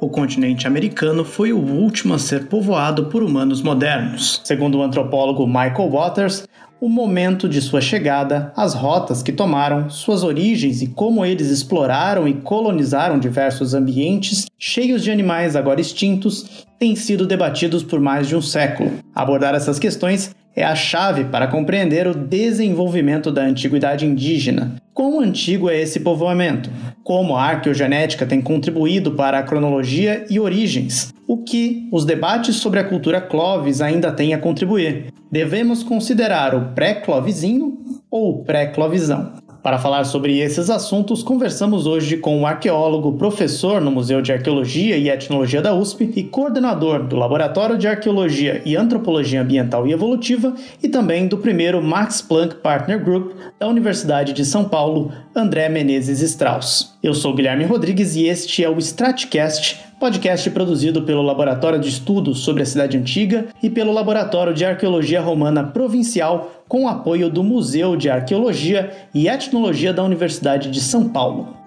o continente americano foi o último a ser povoado por humanos modernos. Segundo o antropólogo Michael Waters, o momento de sua chegada, as rotas que tomaram, suas origens e como eles exploraram e colonizaram diversos ambientes cheios de animais agora extintos têm sido debatidos por mais de um século. Abordar essas questões é a chave para compreender o desenvolvimento da antiguidade indígena. Quão antigo é esse povoamento? Como a arqueogenética tem contribuído para a cronologia e origens? O que os debates sobre a cultura Clovis ainda têm a contribuir? Devemos considerar o pré-clovizinho ou o pré-clovizão? Para falar sobre esses assuntos, conversamos hoje com o arqueólogo, professor no Museu de Arqueologia e Etnologia da USP e coordenador do Laboratório de Arqueologia e Antropologia Ambiental e Evolutiva e também do primeiro Max Planck Partner Group da Universidade de São Paulo, André Menezes Strauss. Eu sou Guilherme Rodrigues e este é o Stratcast, podcast produzido pelo Laboratório de Estudos sobre a Cidade Antiga e pelo Laboratório de Arqueologia Romana Provincial com o apoio do Museu de Arqueologia e Etnologia da Universidade de São Paulo.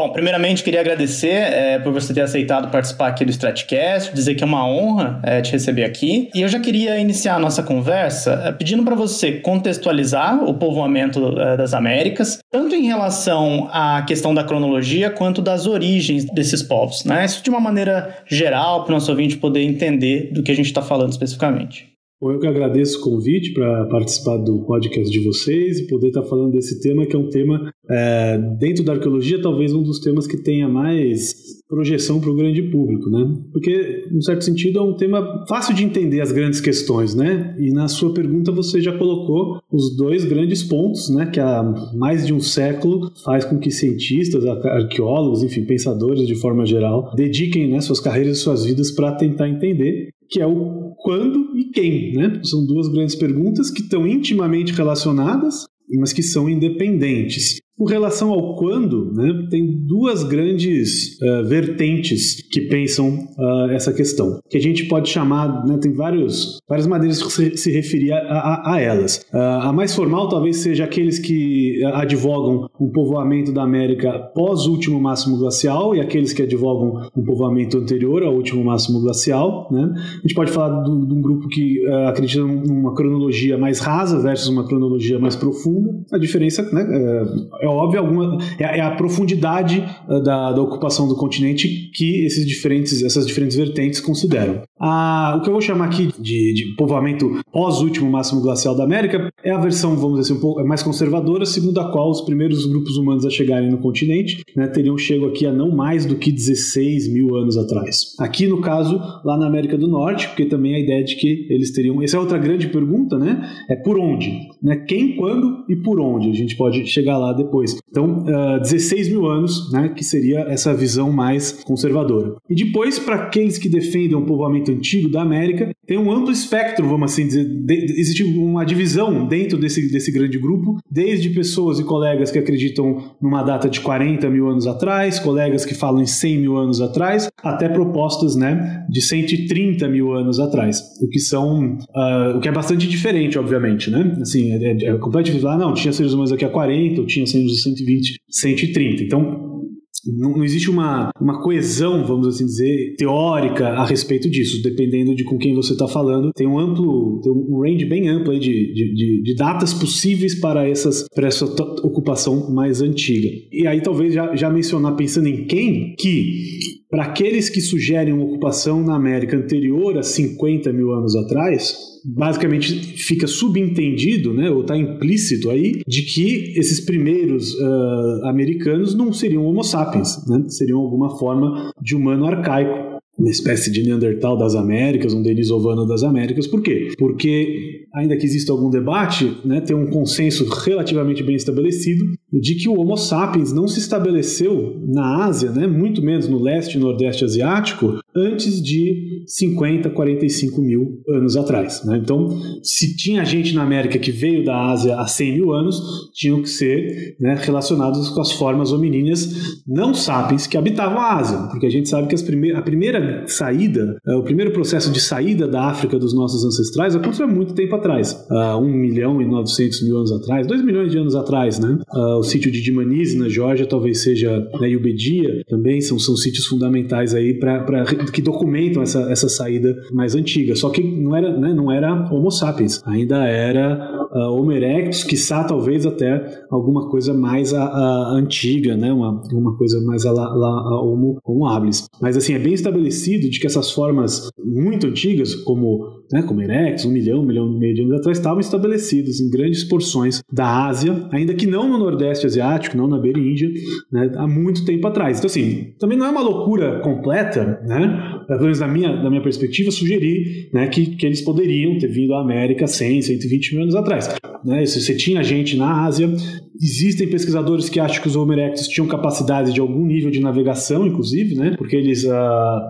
Bom, primeiramente queria agradecer é, por você ter aceitado participar aqui do Stratcast, dizer que é uma honra é, te receber aqui. E eu já queria iniciar a nossa conversa é, pedindo para você contextualizar o povoamento é, das Américas, tanto em relação à questão da cronologia quanto das origens desses povos, né? Isso de uma maneira geral, para o nosso ouvinte poder entender do que a gente está falando especificamente. Bom, eu que agradeço o convite para participar do podcast de vocês e poder estar tá falando desse tema, que é um tema, é, dentro da arqueologia, talvez um dos temas que tenha mais projeção para o grande público, né? Porque, em certo sentido, é um tema fácil de entender as grandes questões, né? E na sua pergunta você já colocou os dois grandes pontos, né? Que há mais de um século faz com que cientistas, arqueólogos, enfim, pensadores de forma geral, dediquem né, suas carreiras e suas vidas para tentar entender que é o quando e quem, né? São duas grandes perguntas que estão intimamente relacionadas, mas que são independentes. Com relação ao quando, né, tem duas grandes uh, vertentes que pensam uh, essa questão, que a gente pode chamar, né, tem vários, várias maneiras de se, se referir a, a, a elas. Uh, a mais formal talvez seja aqueles que advogam um povoamento da América pós último máximo glacial e aqueles que advogam um povoamento anterior ao último máximo glacial. Né? A gente pode falar de um grupo que acredita numa cronologia mais rasa versus uma cronologia mais profunda. A diferença né, é óbvio, alguma, é, é a profundidade uh, da, da, ocupação do continente que esses diferentes, essas diferentes vertentes consideram. A, o que eu vou chamar aqui de, de povoamento pós-último máximo glacial da América é a versão, vamos dizer assim, um pouco mais conservadora, segundo a qual os primeiros grupos humanos a chegarem no continente né, teriam chego aqui a não mais do que 16 mil anos atrás. Aqui, no caso, lá na América do Norte, porque também a ideia de que eles teriam. Essa é outra grande pergunta, né? É por onde? Né? Quem, quando e por onde? A gente pode chegar lá depois Então, uh, ah, 16 mil anos, né, que seria essa visão mais conservadora. E depois, para aqueles que defendem o povoamento antigo da América, tem um amplo espectro, vamos assim dizer, de, existe uma divisão dentro desse, desse grande grupo, desde pessoas e colegas que acreditam numa data de 40 mil anos atrás, colegas que falam em 100 mil anos atrás, até propostas né, de 130 mil anos atrás, o que são, uh, o que é bastante diferente, obviamente, né? Assim, é, é, é completamente falar, não, tinha seres humanos aqui a 40, ou tinha seres 120, 130. Então, não, existe uma, uma coesão, vamos assim dizer, teórica a respeito disso, dependendo de com quem você está falando. Tem um amplo, tem um range bem amplo de, de, de, de, datas possíveis para, essas, para essa ocupação mais antiga. E aí talvez já, já mencionar, pensando em quem, que para aqueles que sugerem uma ocupação na América anterior a 50 mil anos atrás, basicamente fica subentendido, né, ou está implícito aí, de que esses primeiros uh, americanos não seriam Homo sapiens, né, seriam alguma forma de humano arcaico uma espécie de Neandertal das Américas, um denisovano das Américas. Por quê? Porque, ainda que exista algum debate, né, tem um consenso relativamente bem estabelecido de que o Homo sapiens não se estabeleceu na Ásia, né, muito menos no leste e nordeste asiático, antes de 50, 45 mil anos atrás. Né? Então, se tinha gente na América que veio da Ásia há 100 mil anos, tinham que ser né, relacionados com as formas hominíneas não sapiens que habitavam a Ásia, porque a gente sabe que a primeira saída, uh, o primeiro processo de saída da África dos nossos ancestrais aconteceu há muito tempo atrás, uh, 1 milhão e 900 mil anos atrás, 2 milhões de anos atrás, né? Uh, o sítio de Dimanise, na Geórgia, talvez seja, né, e Ubedia também são, são sítios fundamentais aí para que documentam essa, essa saída mais antiga. Só que não era, né, não era Homo sapiens, ainda era uh, Homo erectus, quiçá talvez até alguma coisa mais a, a antiga, né, uma, uma coisa mais a, a, a Homo, Homo habilis. Mas assim, é bem estabelecido de que essas formas muito antigas, como, né, como erectus, um milhão, um milhão e meio de anos atrás, estavam estabelecidas em grandes porções da Ásia, ainda que não no Nordeste Asiático, não na beira Índia, né, há muito tempo atrás. Então assim, também não é uma loucura completa, né, pelo menos da minha, da minha perspectiva, sugerir né, que, que eles poderiam ter vindo à América 100, 120 mil anos atrás. Né, se você tinha gente na Ásia, existem pesquisadores que acham que os Homo erectus tinham capacidade de algum nível de navegação, inclusive, né, porque eles uh,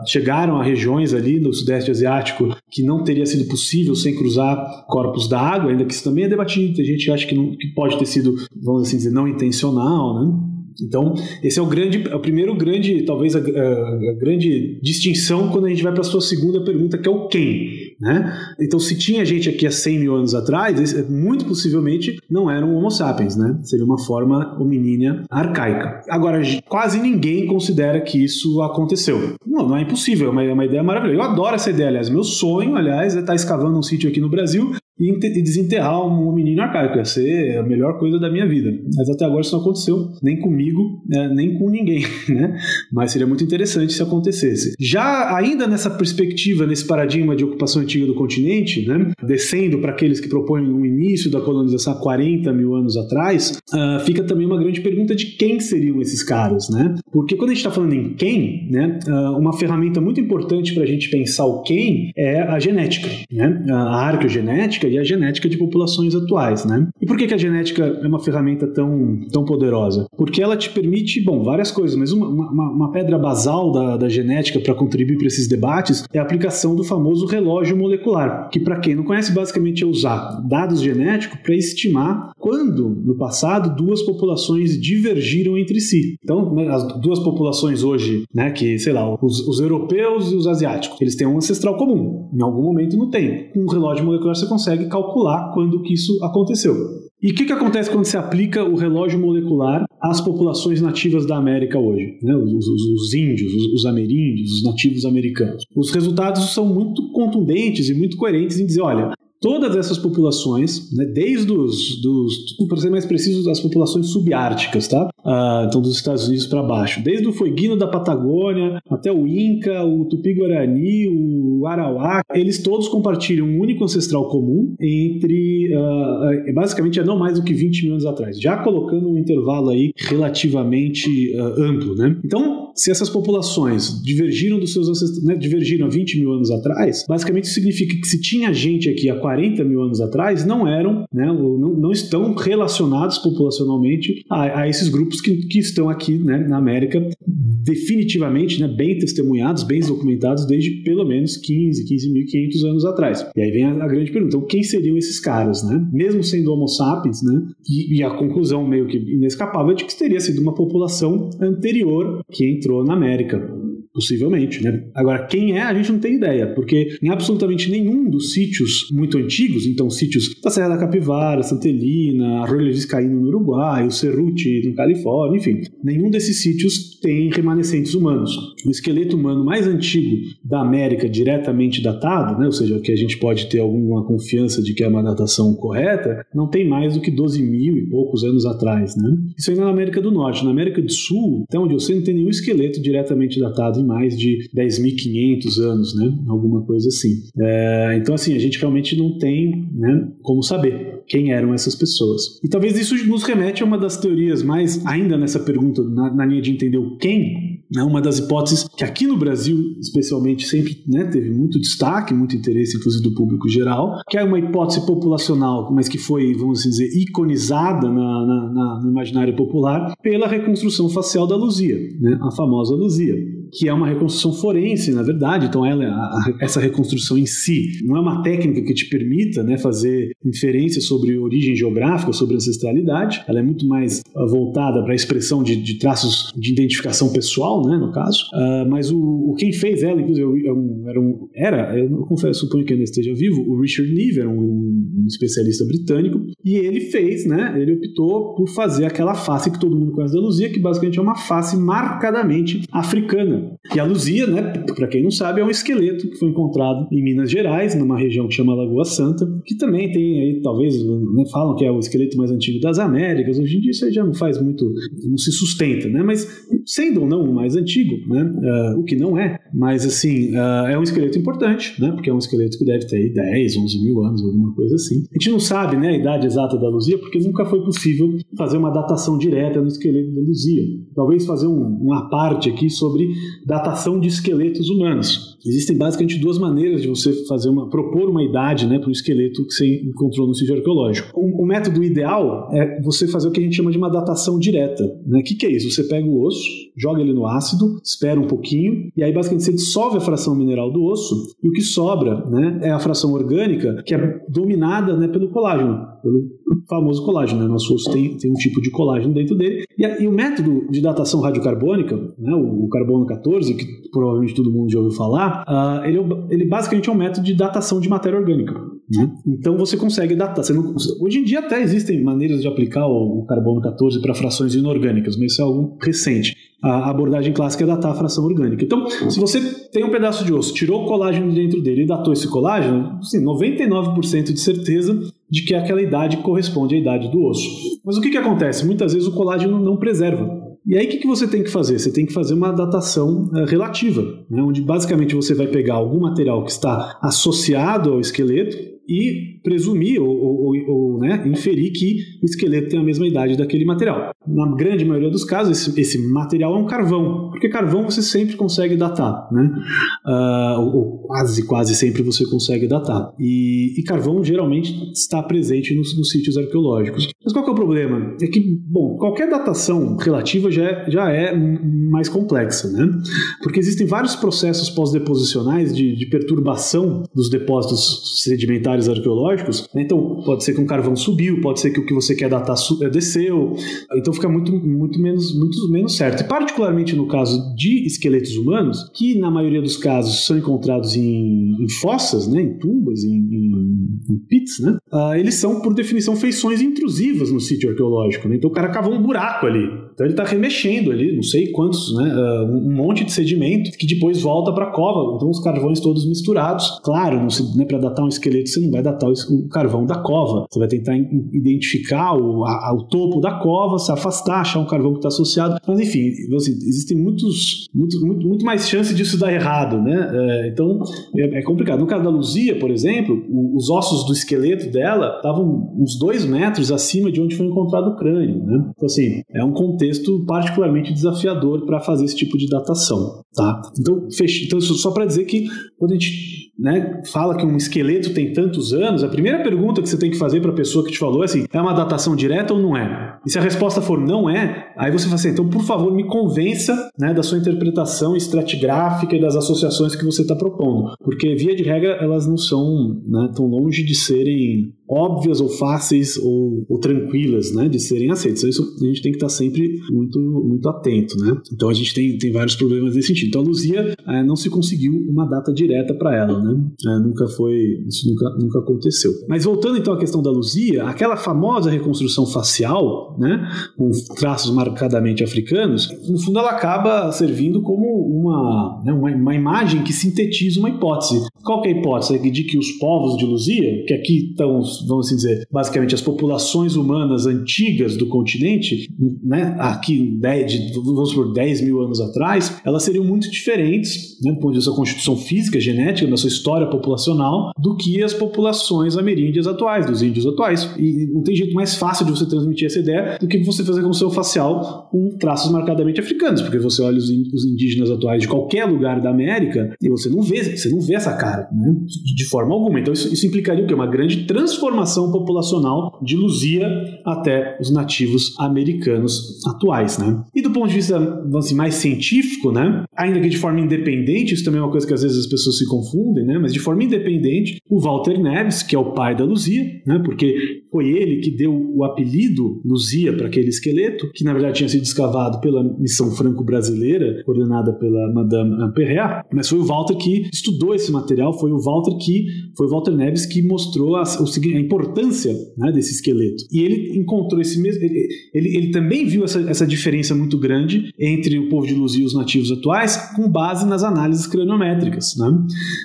chegaram a regiões ali no Sudeste Asiático que não teria sido possível sem cruzar corpos d'água, ainda que isso também é debatido. Tem gente que acha que, não, que pode ter sido, vamos assim dizer, não intencional, né? Então, esse é o grande, é o primeiro grande, talvez a, a, a grande distinção quando a gente vai para a sua segunda pergunta, que é o quem. Né? Então, se tinha gente aqui há 100 mil anos atrás, muito possivelmente não eram Homo sapiens, né? Seria uma forma hominínia arcaica. Agora, quase ninguém considera que isso aconteceu. Não, não é impossível, é uma, é uma ideia maravilhosa. Eu adoro essa ideia, aliás. Meu sonho, aliás, é estar escavando um sítio aqui no Brasil e desenterrar um menino arcaico. Ia ser a melhor coisa da minha vida. Mas até agora isso não aconteceu, nem comigo, né, nem com ninguém, né? Mas seria muito interessante se acontecesse. Já ainda nessa perspectiva, nesse paradigma de ocupação antiga do continente, né, descendo para aqueles que propõem o início da colonização há 40 mil anos atrás, uh, fica também uma grande pergunta de quem seriam esses caras, né? Porque quando a gente está falando em quem, né, uh, uma ferramenta muito importante para a gente pensar o quem é a genética, né? A arqueogenética e a genética de populações atuais, né? E por que, que a genética é uma ferramenta tão, tão poderosa? Porque ela te permite, bom, várias coisas, mas uma, uma, uma pedra basal da, da genética para contribuir para esses debates é a aplicação do famoso relógio molecular, que para quem não conhece, basicamente é usar dados genéticos para estimar quando, no passado, duas populações divergiram entre si. Então, né, as duas populações hoje, né, que, sei lá, os, os europeus e os asiáticos, eles têm um ancestral comum, em algum momento no tempo. Com um relógio molecular você consegue consegue calcular quando que isso aconteceu. E o que, que acontece quando se aplica o relógio molecular às populações nativas da América hoje? Né? Os, os, os, índios, os, os, ameríndios, os nativos americanos. Os resultados são muito contundentes e muito coerentes em dizer: olha, todas essas populações, né, desde os, dos, para ser mais preciso, das populações subárticas, tá? Ah, então dos Estados Unidos para baixo, desde o Fueguino da Patagônia até o Inca, o Tupi-Guarani, o Arauá, eles todos compartilham um único ancestral comum entre, uh, basicamente, é não mais do que 20 mil anos atrás, já colocando um intervalo aí relativamente uh, amplo, né? Então, se essas populações divergiram dos seus ancestrais, né, divergiram há 20 mil anos atrás, basicamente isso significa que se tinha gente aqui há 40 mil anos atrás, não eram, né, não, não estão relacionados populacionalmente a, a esses grupos que, que estão aqui né, na América definitivamente né, bem testemunhados, bem documentados desde pelo menos 15, 15.500 anos atrás. E aí vem a, a, grande pergunta, então quem seriam esses caras, né? Mesmo sendo homo sapiens, né? E, e, a conclusão meio que inescapável é de que teria sido uma população anterior que entrou na América. Possivelmente, né? Agora, quem é, a gente não tem ideia, porque em absolutamente nenhum dos sítios muito antigos, então sítios da Serra da Capivara, Santelina, Arroio Vizcaíno no Uruguai, o Cerruti na Califórnia, enfim, nenhum desses sítios tem remanescentes humanos. O esqueleto humano mais antigo da América, diretamente datado, né? ou seja, que a gente pode ter alguma confiança de que é uma datação correta, não tem mais do que 12 mil e poucos anos atrás. Né? Isso ainda na América do Norte. Na América do Sul, até onde eu sei, não tem nenhum esqueleto diretamente datado mais de 10.500 anos, né? Alguma coisa assim. É, então, assim, a gente realmente não tem né, como saber quem eram essas pessoas. E talvez isso nos remete a uma das teorias mais, ainda nessa pergunta, na, na linha de entender o quem, né, uma das hipóteses que aqui no Brasil, especialmente, sempre né, teve muito destaque, muito interesse, inclusive do público geral, que é uma hipótese populacional, mas que foi, vamos assim dizer, iconizada na, na, na, no imaginário popular pela reconstrução facial da Luzia, né, a famosa Luzia. Que é uma reconstrução forense, na verdade. Então, ela, a, essa reconstrução em si não é uma técnica que te permita né, fazer inferência sobre origem geográfica, sobre ancestralidade. Ela é muito mais uh, voltada para a expressão de, de, traços de identificação pessoal, né, no caso. Uh, mas o, o, quem fez ela, inclusive, era um, era, eu confesso, suponho que ainda esteja vivo, o Richard Neve, um, um especialista britânico, e ele fez, né, ele optou por fazer aquela face que todo mundo conhece da Luzia, que basicamente é uma face marcadamente africana. E a Luzia, né, para quem não sabe, é um esqueleto que foi encontrado em Minas Gerais, numa região que chama Lagoa Santa, que também tem aí, talvez, né, falam que é o esqueleto mais antigo das Américas. Hoje em dia isso aí já não faz muito, não se sustenta, né? Mas sendo ou não o mais antigo, né? Uh, o que não é, mas assim, uh, é um esqueleto importante, né? Porque é um esqueleto que deve ter aí 10, 11 mil anos, alguma coisa assim. A gente não sabe, né, a idade exata da Luzia, porque nunca foi possível fazer uma datação direta no esqueleto da Luzia. Talvez fazer um, uma parte aqui sobre datação de esqueletos humanos. Existem basicamente duas maneiras de você fazer uma propor uma idade, né, para o esqueleto que você encontrou no sítio arqueológico. O, o, método ideal é você fazer o que a gente chama de uma datação direta. Né? O que, que é isso? Você pega o osso, joga ele no ácido, espera um pouquinho, e aí basicamente você dissolve a fração mineral do osso, e o que sobra né, é a fração orgânica, que é dominada né, pelo colágeno, pelo famoso colágeno. Né? Nosso osso tem, tem um tipo de colágeno dentro dele. E, a, e o método de datação radiocarbônica, né, o, o, carbono 14, que provavelmente todo mundo já ouviu falar, uh, ele, é ele basicamente é um método de datação de matéria orgânica. Né? Então você consegue datar. Você não, hoje em dia até existem maneiras de aplicar o, o carbono 14 para frações inorgânicas, mas isso é algo recente. A abordagem clássica é datar a fração orgânica. Então, se você tem um pedaço de osso, tirou o colágeno de dentro dele e datou esse colágeno, assim, 99% de certeza de que aquela idade corresponde à idade do osso. Mas o que, que acontece? Muitas vezes o colágeno não preserva. E aí o que, que você tem que fazer? Você tem que fazer uma datação uh, relativa, né? onde basicamente você vai pegar algum material que está associado ao esqueleto e presumir ou, ou, ou né, inferir que o esqueleto tem a mesma idade daquele material. Na grande maioria dos casos, esse, esse material é um carvão, porque carvão você sempre consegue datar, né? Uh, ou, quase, quase sempre você consegue datar. E, e carvão geralmente está presente nos, nos, sítios arqueológicos. Mas qual é o problema? É que, bom, qualquer datação relativa já é, já é mais complexa, né? Porque existem vários processos pós-deposicionais de, de perturbação dos depósitos sedimentares arqueológicos né? Então, pode ser que um carvão subiu, pode ser que o que você quer datar eh, desceu. Então, fica muito, muito, menos, muito menos certo. E, particularmente no caso de esqueletos humanos, que na maioria dos casos são encontrados em, em fossas, né? em tumbas, em, em, em pits, né? Uh, eles são, por definição, feições intrusivas no sítio arqueológico. Né? Então, o cara cavou um buraco ali. Então, ele está remexendo ali, não sei quantos, né? Uh, um monte de sedimento que depois volta para a cova. Então, os carvões todos misturados. Claro, né, para datar um esqueleto, você não vai datar o o carvão da cova. Você vai tentar identificar o, a, o topo da cova, se afastar, achar um carvão que está associado. Mas enfim, assim, existem muitos, muito, muito, muito mais chances disso dar errado, né? É, então é, é, complicado. No caso da Luzia, por exemplo, o, os ossos do esqueleto dela estavam uns dois metros acima de onde foi encontrado o crânio, né? Então assim, é um contexto particularmente desafiador para fazer esse tipo de datação, tá? Então, fech... então só para dizer que quando a gente né, fala que um esqueleto tem tantos anos, a primeira pergunta que você tem que fazer para a pessoa que te falou é assim: é uma datação direta ou não é? E se a resposta for não é, aí você fala assim: então, por favor, me convença né, da sua interpretação estratigráfica e das associações que você está propondo. Porque, via de regra, elas não são né, tão longe de serem óbvias ou fáceis ou, ou, tranquilas, né, de serem aceitas. Então, isso a gente tem que estar sempre muito, muito atento, né? Então a gente tem, tem vários problemas nesse sentido. Então a Luzia é, não se conseguiu uma data direta para ela, né? É, nunca foi, isso nunca, nunca aconteceu. Mas voltando então à questão da Luzia, aquela famosa reconstrução facial, né, com traços marcadamente africanos, no fundo ela acaba servindo como uma, né, uma, uma imagem que sintetiza uma hipótese. Qual é a hipótese? De que os povos de Luzia, que aqui estão vamos assim dizer, basicamente as populações humanas antigas do continente, né, aqui, de, vamos por 10 mil anos atrás, elas seriam muito diferentes, né, do ponto de vista da constituição física, genética, da sua história populacional, do que as populações ameríndias atuais, dos índios atuais. E não tem jeito mais fácil de você transmitir essa ideia do que você fazer com o seu facial com traços marcadamente africanos, porque você olha os indígenas atuais de qualquer lugar da América e você não vê, você não vê essa cara né? de forma alguma. Então isso, isso implicaria o quê? Uma grande transformação populacional de Luzia até os nativos americanos atuais, né? E do ponto de vista, assim, mais científico, né? Ainda que de forma independente, isso também é uma coisa que às vezes as pessoas se confundem, né? Mas de forma independente, o Walter Neves, que é o pai da Luzia, né? Porque foi ele que deu o apelido Luzia para aquele esqueleto, que na verdade tinha sido escavado pela missão franco-brasileira, coordenada pela Madame Perret, mas foi o Walter que estudou esse material, foi o Walter que foi o Walter Neves que mostrou a, a importância né, desse esqueleto. E ele encontrou esse mesmo, ele, ele, ele também viu essa, essa diferença muito grande entre o povo de Luzia e os nativos atuais, com base nas análises craniométricas, né?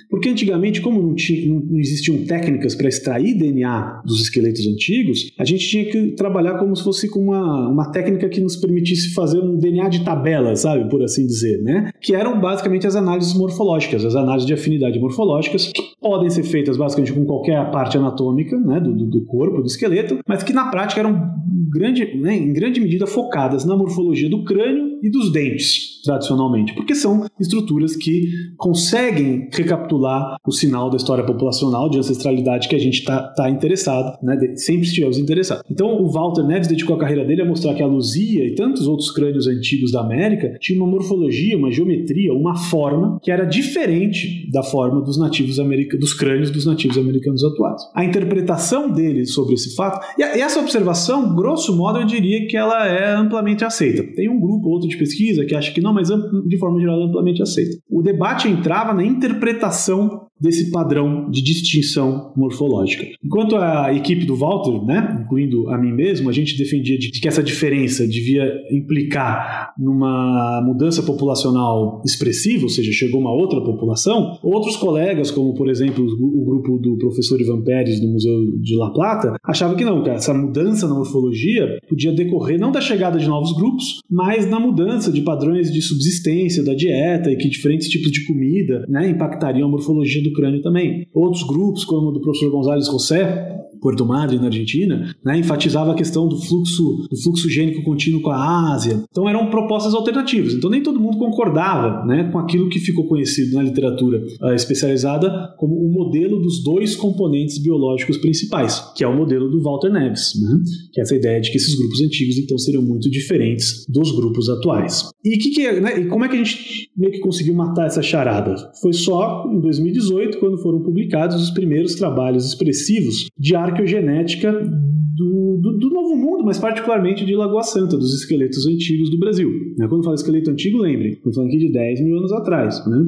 Porque antigamente, como não, tinha, não, não existiam técnicas para extrair DNA dos esqueletos antigos, a gente tinha que trabalhar como se fosse com uma, uma técnica que nos permitisse fazer um DNA de tabela, sabe, por assim dizer, né? Que eram basicamente as análises morfológicas, as análises de afinidade morfológicas, que podem ser feitas basicamente com qualquer parte anatômica, né, do, do corpo, do esqueleto, mas que na prática eram grande, né, em grande medida focadas na morfologia do crânio e dos dentes, tradicionalmente, porque são estruturas que conseguem recapitular o sinal da história populacional de ancestralidade que a gente está tá interessado, né, sempre estivemos interessados. Então, o Walter Neves dedicou a carreira dele a mostrar que a Luzia e tantos outros crânios antigos da América tinham uma morfologia, uma geometria, uma forma que era diferente da forma dos nativos americanos, dos crânios dos nativos americanos atuais. A interpretação dele sobre esse fato, e essa observação, grosso modo, eu diria que ela é amplamente aceita. Tem um grupo outro de pesquisa que acha que não, mas de forma geral é amplamente aceita. O debate entrava na interpretação desse padrão de distinção morfológica. Enquanto a equipe do Walter, né, incluindo a mim mesmo, a gente defendia de que essa diferença devia implicar numa mudança populacional expressiva, ou seja, chegou uma outra população, outros colegas, como por exemplo o grupo do professor Ivan Pérez do Museu de La Plata, achavam que não, que essa mudança na morfologia podia decorrer não da chegada de novos grupos, mas na mudança de padrões de subsistência da dieta e que diferentes tipos de comida né, impactariam a morfologia do crânio também. Outros grupos, como o do professor Gonzalez José, Porto Madre, na Argentina, né, enfatizava a questão do fluxo, do fluxo gênico contínuo com a Ásia. Então eram propostas alternativas. Então nem todo mundo concordava né, com aquilo que ficou conhecido na literatura uh, especializada como o modelo dos dois componentes biológicos principais, que é o modelo do Walter Neves, né, que é essa ideia de que esses grupos antigos então seriam muito diferentes dos grupos atuais. E, que que é, né, e como é que a gente meio que conseguiu matar essa charada? Foi só em 2018, quando foram publicados os primeiros trabalhos expressivos de arco arqueogenética do, do, do, Novo Mundo, mas particularmente de Lagoa Santa, dos esqueletos antigos do Brasil. Né? Quando falo esqueleto antigo, lembre, estou falando aqui de 10 mil anos atrás. Né?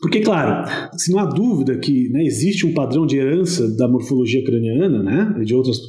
Porque, claro, se não há dúvida que né, existe um padrão de herança da morfologia craniana, né, de outros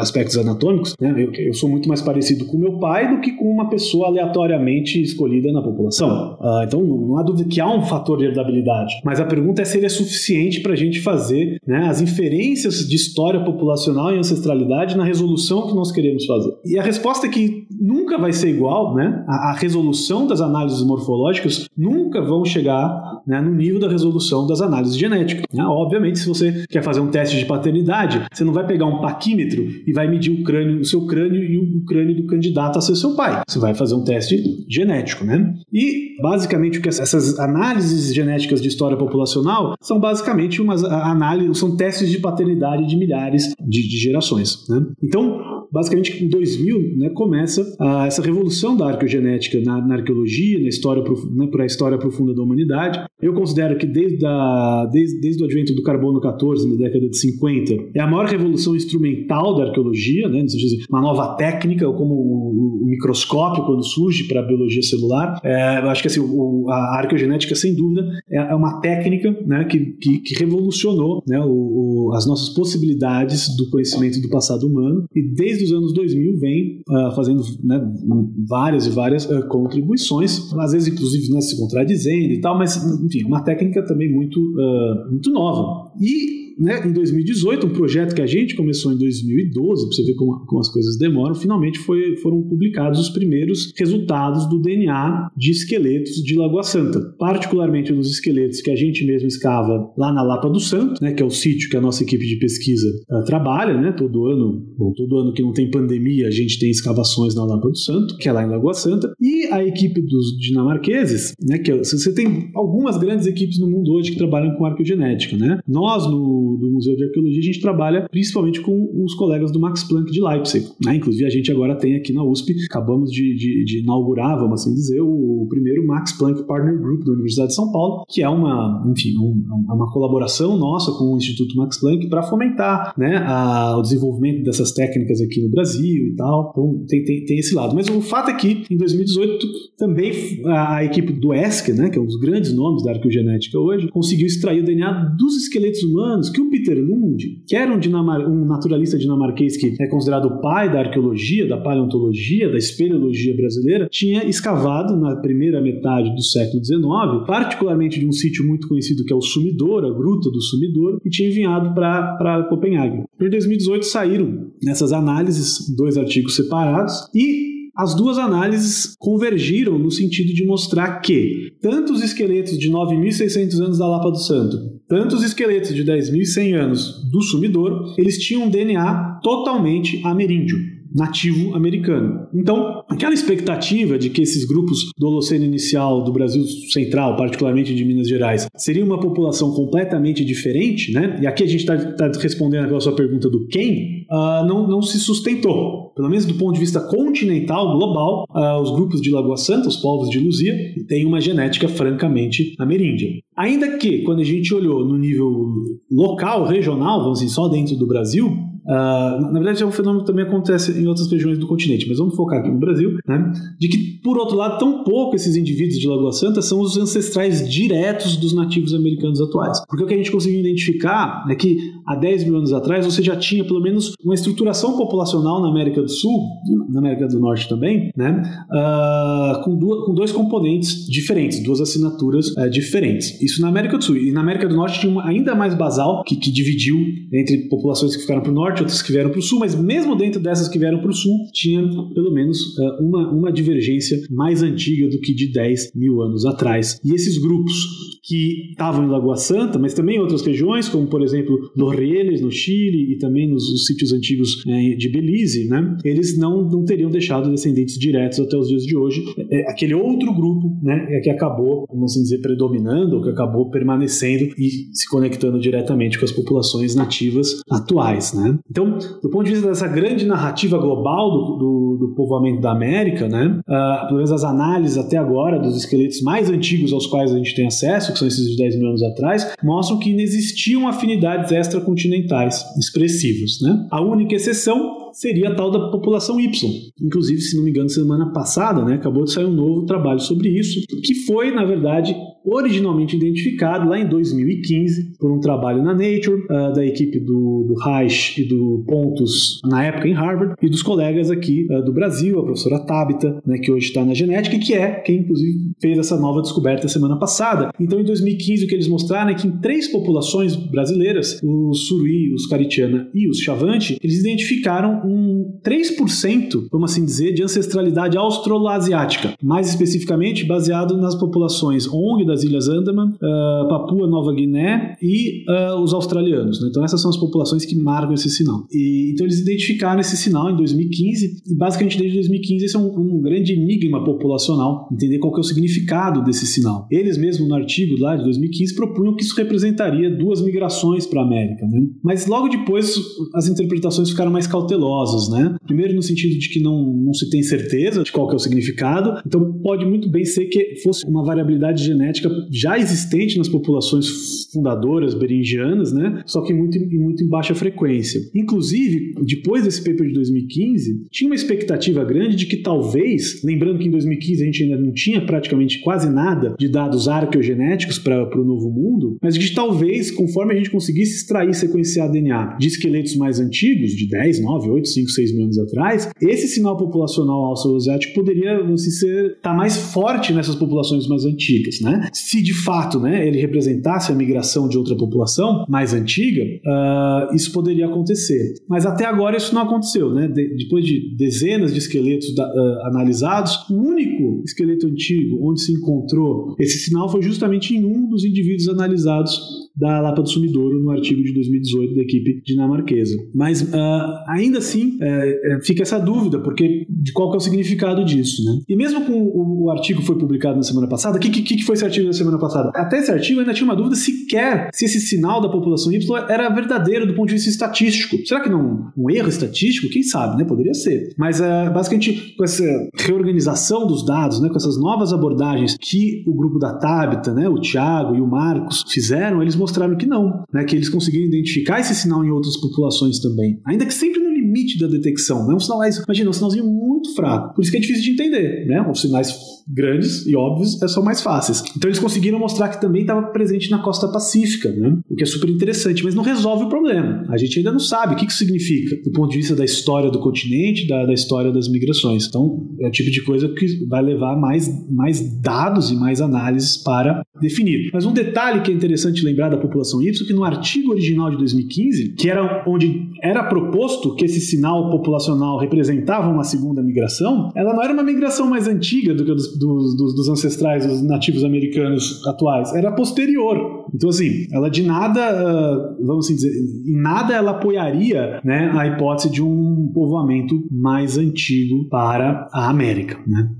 aspectos anatômicos, né, eu, eu, sou muito mais parecido com meu pai do que com uma pessoa aleatoriamente escolhida na população. Uh, então, não há dúvida que há um fator de herdabilidade. Mas a pergunta é se ele é suficiente para a gente fazer né, as inferências de história populacional e ancestralidade na resolução que nós queremos fazer. E a resposta é que nunca vai ser igual, né? A, a resolução das análises morfológicas nunca vão chegar né, no nível da resolução das análises genéticas. Né? Obviamente, se você quer fazer um teste de paternidade, você não vai pegar um paquímetro e vai medir o crânio, o seu crânio e o crânio do candidato a ser seu pai. Você vai fazer um teste genético, né? E basicamente o que essas análises genéticas de história populacional são basicamente umas análises, são testes de paternidade de milhares de, de gerações. Né? Então, மீண்டும் basicamente em 2000 né, começa a, essa revolução da arqueogenética na, na arqueologia, na história né, para a história profunda da humanidade. Eu considero que desde, a, desde, desde o advento do carbono 14 na década de 50 é a maior revolução instrumental da arqueologia, né, uma nova técnica, como o, o microscópio quando surge para a biologia celular. É, eu acho que assim, o, a arqueogenética sem dúvida é, é uma técnica né, que, que, que revolucionou né, as nossas possibilidades do conhecimento do passado humano e desde os anos 2000 vem uh, fazendo né, várias e várias uh, contribuições, às vezes inclusive né, se contradizendo e tal, mas enfim, é uma técnica também muito, uh, muito nova. E né, em 2018, um projeto que a gente começou em 2012, para você ver como, como, as coisas demoram, finalmente foi, foram publicados os primeiros resultados do DNA de esqueletos de Lagoa Santa, particularmente dos esqueletos que a gente mesmo escava lá na Lapa do Santo, né, que é o sítio que a nossa equipe de pesquisa uh, trabalha, né, todo ano, bom, todo ano que não tem pandemia, a gente tem escavações na Lapa do Santo, que é lá em Lagoa Santa, e a equipe dos dinamarqueses, né, que é, você tem algumas grandes equipes no mundo hoje que trabalham com arqueogenética, né? Nós no, no Museu de Arqueologia a gente trabalha principalmente com os colegas do Max Planck de Leipzig, né? Inclusive a gente agora tem aqui na USP, acabamos de, de, de inaugurar, vamos assim dizer, o, o, primeiro Max Planck Partner Group da Universidade de São Paulo, que é uma, enfim, um, uma colaboração nossa com o Instituto Max Planck para fomentar, né, a, o desenvolvimento dessas técnicas aqui no Brasil e tal. Então tem, tem, tem esse lado. Mas o fato é que em 2018 também a, a equipe do ESC, né, que é um dos grandes nomes da arqueogenética hoje, conseguiu extrair o DNA dos esqueletos humanos que o Peter Lund, que era um, um naturalista dinamarquês que é considerado o pai da arqueologia, da paleontologia, da espeleologia brasileira, tinha escavado na primeira metade do século XIX, particularmente de um sítio muito conhecido que é o Sumidor, a Gruta do Sumidor, e tinha enviado para Copenhague. Em 2018 saíram nessas análises dois artigos separados e as duas análises convergiram no sentido de mostrar que tanto os esqueletos de 9.600 anos da Lapa do Santo, tanto os esqueletos de 10.100 anos do Sumidor, eles tinham um DNA totalmente ameríndio nativo americano. Então, aquela expectativa de que esses grupos do Holoceno inicial do Brasil Central, particularmente de Minas Gerais, seria uma população completamente diferente, né? E aqui a gente está tá respondendo aquela sua pergunta do quem, uh, não, não se sustentou. Pelo menos do ponto de vista continental, global, uh, os grupos de Lagoa Santa, os povos de Luzia, têm uma genética francamente ameríndia. Ainda que, quando a gente olhou no nível local, regional, vamos dizer, só dentro do Brasil, Uh, na verdade, é um fenômeno que também acontece em outras regiões do continente, mas vamos focar aqui no Brasil, né? De que, por outro lado, tão pouco esses indivíduos de Lagoa Santa são os ancestrais diretos dos nativos americanos atuais. Porque o que a gente conseguiu identificar é que há 10 mil anos atrás você já tinha pelo menos uma estruturação populacional na América do Sul, na América do Norte também, né? Uh, com, duas, com, dois componentes diferentes, duas assinaturas uh, diferentes. Isso na América do Sul. E na América do Norte tinha uma ainda mais basal, que, que dividiu entre populações que ficaram para o norte norte, outras que vieram para o sul, mas mesmo dentro dessas que vieram para o sul, tinha pelo menos uh, uma, uma divergência mais antiga do que de 10 mil anos atrás. E esses grupos que estavam em Lagoa Santa, mas também em outras regiões, como por exemplo Los Rieles, no Chile, e também nos, nos sítios antigos é, de Belize, né, eles não, não teriam deixado descendentes diretos até os dias de hoje. É, é aquele outro grupo né, é que acabou, vamos assim dizer, predominando, ou que acabou permanecendo e se conectando diretamente com as populações nativas atuais. Né? Então, do ponto de vista dessa grande narrativa global do, do, do povoamento da América, né, uh, pelo menos as análises até agora dos esqueletos mais antigos aos quais a gente tem acesso, que são esses de 10 mil anos atrás, mostram que existiam afinidades extracontinentais expressivas. Né? A única exceção seria a tal da população Y. Inclusive, se não me engano, semana passada, né, acabou de sair um novo trabalho sobre isso, que foi, na verdade, originalmente identificado lá em 2015 por um trabalho na Nature, uh, da equipe do, do Reich e do Pontus, na época em Harvard, e dos colegas aqui uh, do Brasil, a professora Tabita, né, que hoje está na genética, que é quem, inclusive, fez essa nova descoberta semana passada. Então, em 2015, o que eles mostraram é que em três populações brasileiras, os Suruí, os Caritiana e os Chavante, eles identificaram um 3%, vamos assim dizer, de ancestralidade australoasiática, mais especificamente baseado nas populações ONG das Ilhas Andaman, uh, Papua Nova Guiné e uh, os australianos. Né? Então essas são as populações que marcam esse sinal. E, então eles identificaram esse sinal em 2015 e basicamente desde 2015 esse é um, um grande enigma populacional, entender qual é o significado desse sinal. Eles mesmo no artigo lá de 2015 propunham que isso representaria duas migrações para a América, né? mas logo depois as interpretações ficaram mais cautelosas, né? Primeiro no sentido de que não, não se tem certeza de qual é o significado, então pode muito bem ser que fosse uma variabilidade genética já existente nas populações fundadoras beringianas, né? Só que muito, muito em baixa frequência. Inclusive, depois desse paper de 2015, tinha uma expectativa grande de que talvez, lembrando que em 2015 a gente ainda não tinha praticamente quase nada de dados arqueogenéticos para o novo mundo, mas de que talvez, conforme a gente conseguisse extrair e sequenciar DNA de esqueletos mais antigos, de 10, 9, 8, 5, 6 mil anos atrás, esse sinal populacional austroasiático poderia assim, ser tá mais forte nessas populações mais antigas, né? Se de fato, né, ele representasse a migração de outra população mais antiga, uh, isso poderia acontecer. Mas até agora isso não aconteceu, né? De, depois de dezenas de esqueletos da, uh, analisados, o único esqueleto antigo onde se encontrou esse sinal foi justamente em um dos indivíduos analisados da Lapa do Sumidouro no artigo de 2018 da equipe dinamarquesa. Mas uh, ainda assim é, fica essa dúvida, porque de qual é o significado disso, né? E mesmo com o, o artigo foi publicado na semana passada, o que, que, que foi esse artigo da semana passada? Até esse artigo ainda tinha uma dúvida sequer se esse sinal da população Y era verdadeiro do ponto de vista estatístico. Será que não um erro estatístico? Quem sabe, né? Poderia ser. Mas uh, basicamente com essa reorganização dos dados, né, com essas novas abordagens que o grupo da Tabita, né, o Thiago e o Marcos fizeram, eles mostraram que não, né, que eles conseguiram identificar esse sinal em outras populações também. Ainda que sempre limite da detecção, né? Um sinal, imagina, um sinalzinho muito fraco. Por isso que é difícil de entender, né? Os sinais grandes e óbvios são mais fáceis. Então eles conseguiram mostrar que também estava presente na costa pacífica, né? o que é super interessante, mas não resolve o problema. A gente ainda não sabe o que isso significa do ponto de vista da história do continente, da, da história das migrações. Então é o tipo de coisa que vai levar mais, mais dados e mais análises para definir. Mas um detalhe que é interessante lembrar da população Y, que no artigo original de 2015, que era onde era proposto que esse sinal populacional representava uma segunda migração, ela não era uma migração mais antiga do que a dos dos, dos, ancestrais, dos nativos americanos atuais, era posterior. Então, assim, ela de nada, ah, vamos assim dizer, em nada ela apoiaria né, a hipótese de um povoamento mais antigo para a América. Né?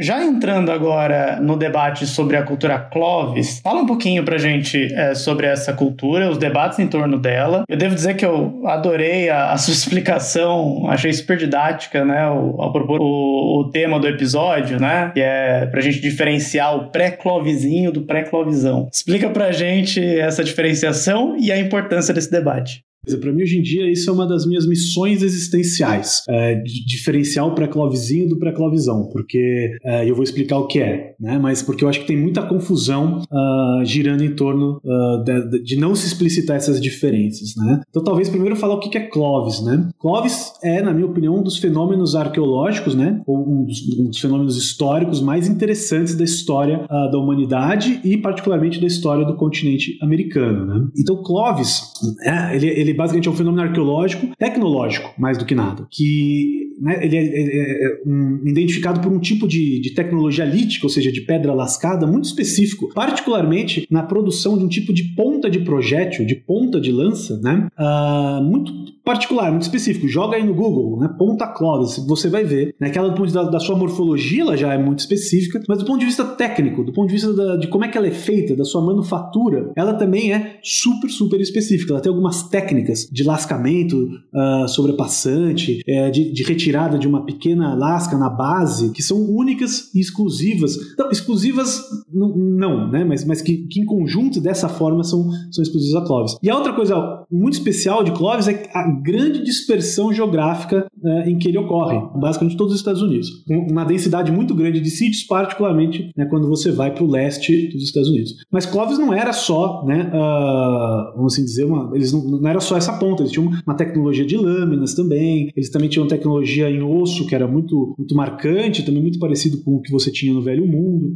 Já entrando agora no debate sobre a cultura Clovis, fala um pouquinho pra gente é, sobre essa cultura, os debates em torno dela. Eu devo dizer que eu adorei a, a sua explicação, achei super didática, né, ao, ao propor o, o, tema do episódio, né, que é pra gente diferenciar o pré-clovizinho do pré-clovizão. Explica pra gente essa diferenciação e a importância desse debate. Para mim, hoje em dia, isso é uma das minhas missões existenciais, é, diferenciar o pré-clovizinho do pré-clovizão, porque é, eu vou explicar o que é, né? mas porque eu acho que tem muita confusão uh, girando em torno uh, de, de, não se explicitar essas diferenças. Né? Então, talvez primeiro falar o que é Clovis. Né? Clovis é, na minha opinião, um dos fenômenos arqueológicos, né? ou um dos, um dos fenômenos históricos mais interessantes da história uh, da humanidade e, particularmente, da história do continente americano. Né? Então, Clovis, é, ele, ele basicamente é um fenômeno arqueológico, tecnológico, mais do que nada, que né, ele é, é, é um, identificado por um tipo de, de, tecnologia lítica, ou seja, de pedra lascada, muito específico, particularmente na produção de um tipo de ponta de projétil, de ponta de lança, né, uh, muito particular, muito específico. Joga aí no Google, né, ponta Clovis, você vai ver. Né, aquela do ponto de vista da, sua morfologia, ela já é muito específica, mas do ponto de vista técnico, do ponto de vista da, de como é que ela é feita, da sua manufatura, ela também é super, super específica. Ela tem algumas técnicas de lascamento uh, sobrepassante, uh, de, de retirada retirada de uma pequena lasca na base, que são únicas e exclusivas. Não, exclusivas não, né? Mas, mas que, que, em conjunto dessa forma são, são exclusivas a Clovis. E a outra coisa muito especial de Clovis é a grande dispersão geográfica uh, em que ele ocorre, basicamente todos os Estados Unidos. Uma densidade muito grande de sítios, particularmente né, quando você vai para o leste dos Estados Unidos. Mas Clovis não era só, né, uh, vamos assim dizer, uma, eles não, não era só essa ponta, eles tinham uma tecnologia de lâminas também, eles também tinham tecnologia em osso, que era muito, muito marcante, também muito parecido com o que você tinha no Velho Mundo.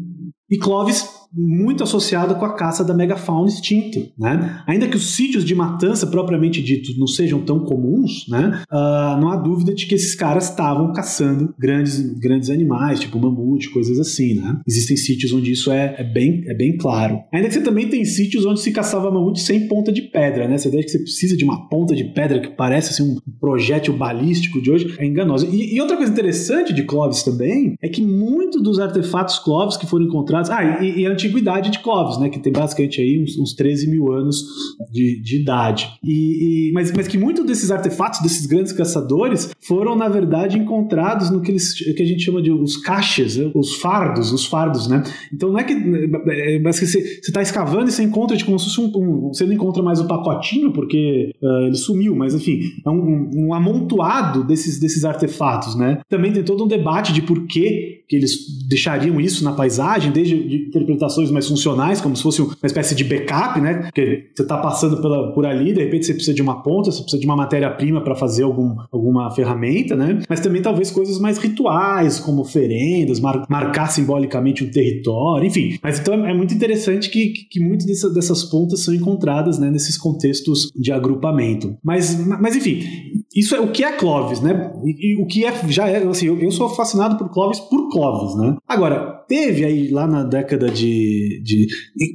E Clovis muito associada com a caça da megafauna extinta, né? Ainda que os sítios de matança propriamente ditos não sejam tão comuns, né? Uh, não há dúvida de que esses caras estavam caçando grandes, grandes animais, tipo mamute, coisas assim, né? Existem sítios onde isso é, é, bem, é bem claro. Ainda que você também tem sítios onde se caçava mamute sem ponta de pedra, né? Essa ideia de que você precisa de uma ponta de pedra que parece assim, um projétil balístico de hoje é enganosa. E, e outra coisa interessante de Clovis também é que muitos dos artefatos Clovis que foram encontrados... Ah, e, e antiguidade de Clovis, né? Que tem basicamente aí uns, uns 13 mil anos de, de idade. E, e, mas, mas que muitos desses artefatos, desses grandes caçadores, foram, na verdade, encontrados no que, eles, que a gente chama de os caches, né? os fardos, os fardos, né? Então não é que. Mas que você está escavando e você encontra, tipo, como se fosse um, um, Você não encontra mais o pacotinho, porque uh, ele sumiu, mas enfim, é um, um, amontoado desses, desses artefatos, né? Também tem todo um debate de por que, que eles deixariam isso na paisagem, desde de interpretações instalações mais funcionais, como se fosse uma espécie de backup, né? Porque você está passando pela, por ali, de repente você precisa de uma ponta, você precisa de uma matéria-prima para fazer algum, alguma ferramenta, né? Mas também talvez coisas mais rituais, como oferendas, mar, marcar simbolicamente um território, enfim. Mas então é muito interessante que, que, muitas dessas, dessas pontas são encontradas né, nesses contextos de agrupamento. Mas, mas enfim, isso é o que é Clovis, né? E, e o que é já é assim, eu, eu, sou fascinado por Clovis por Clovis, né? Agora teve aí lá na década de, de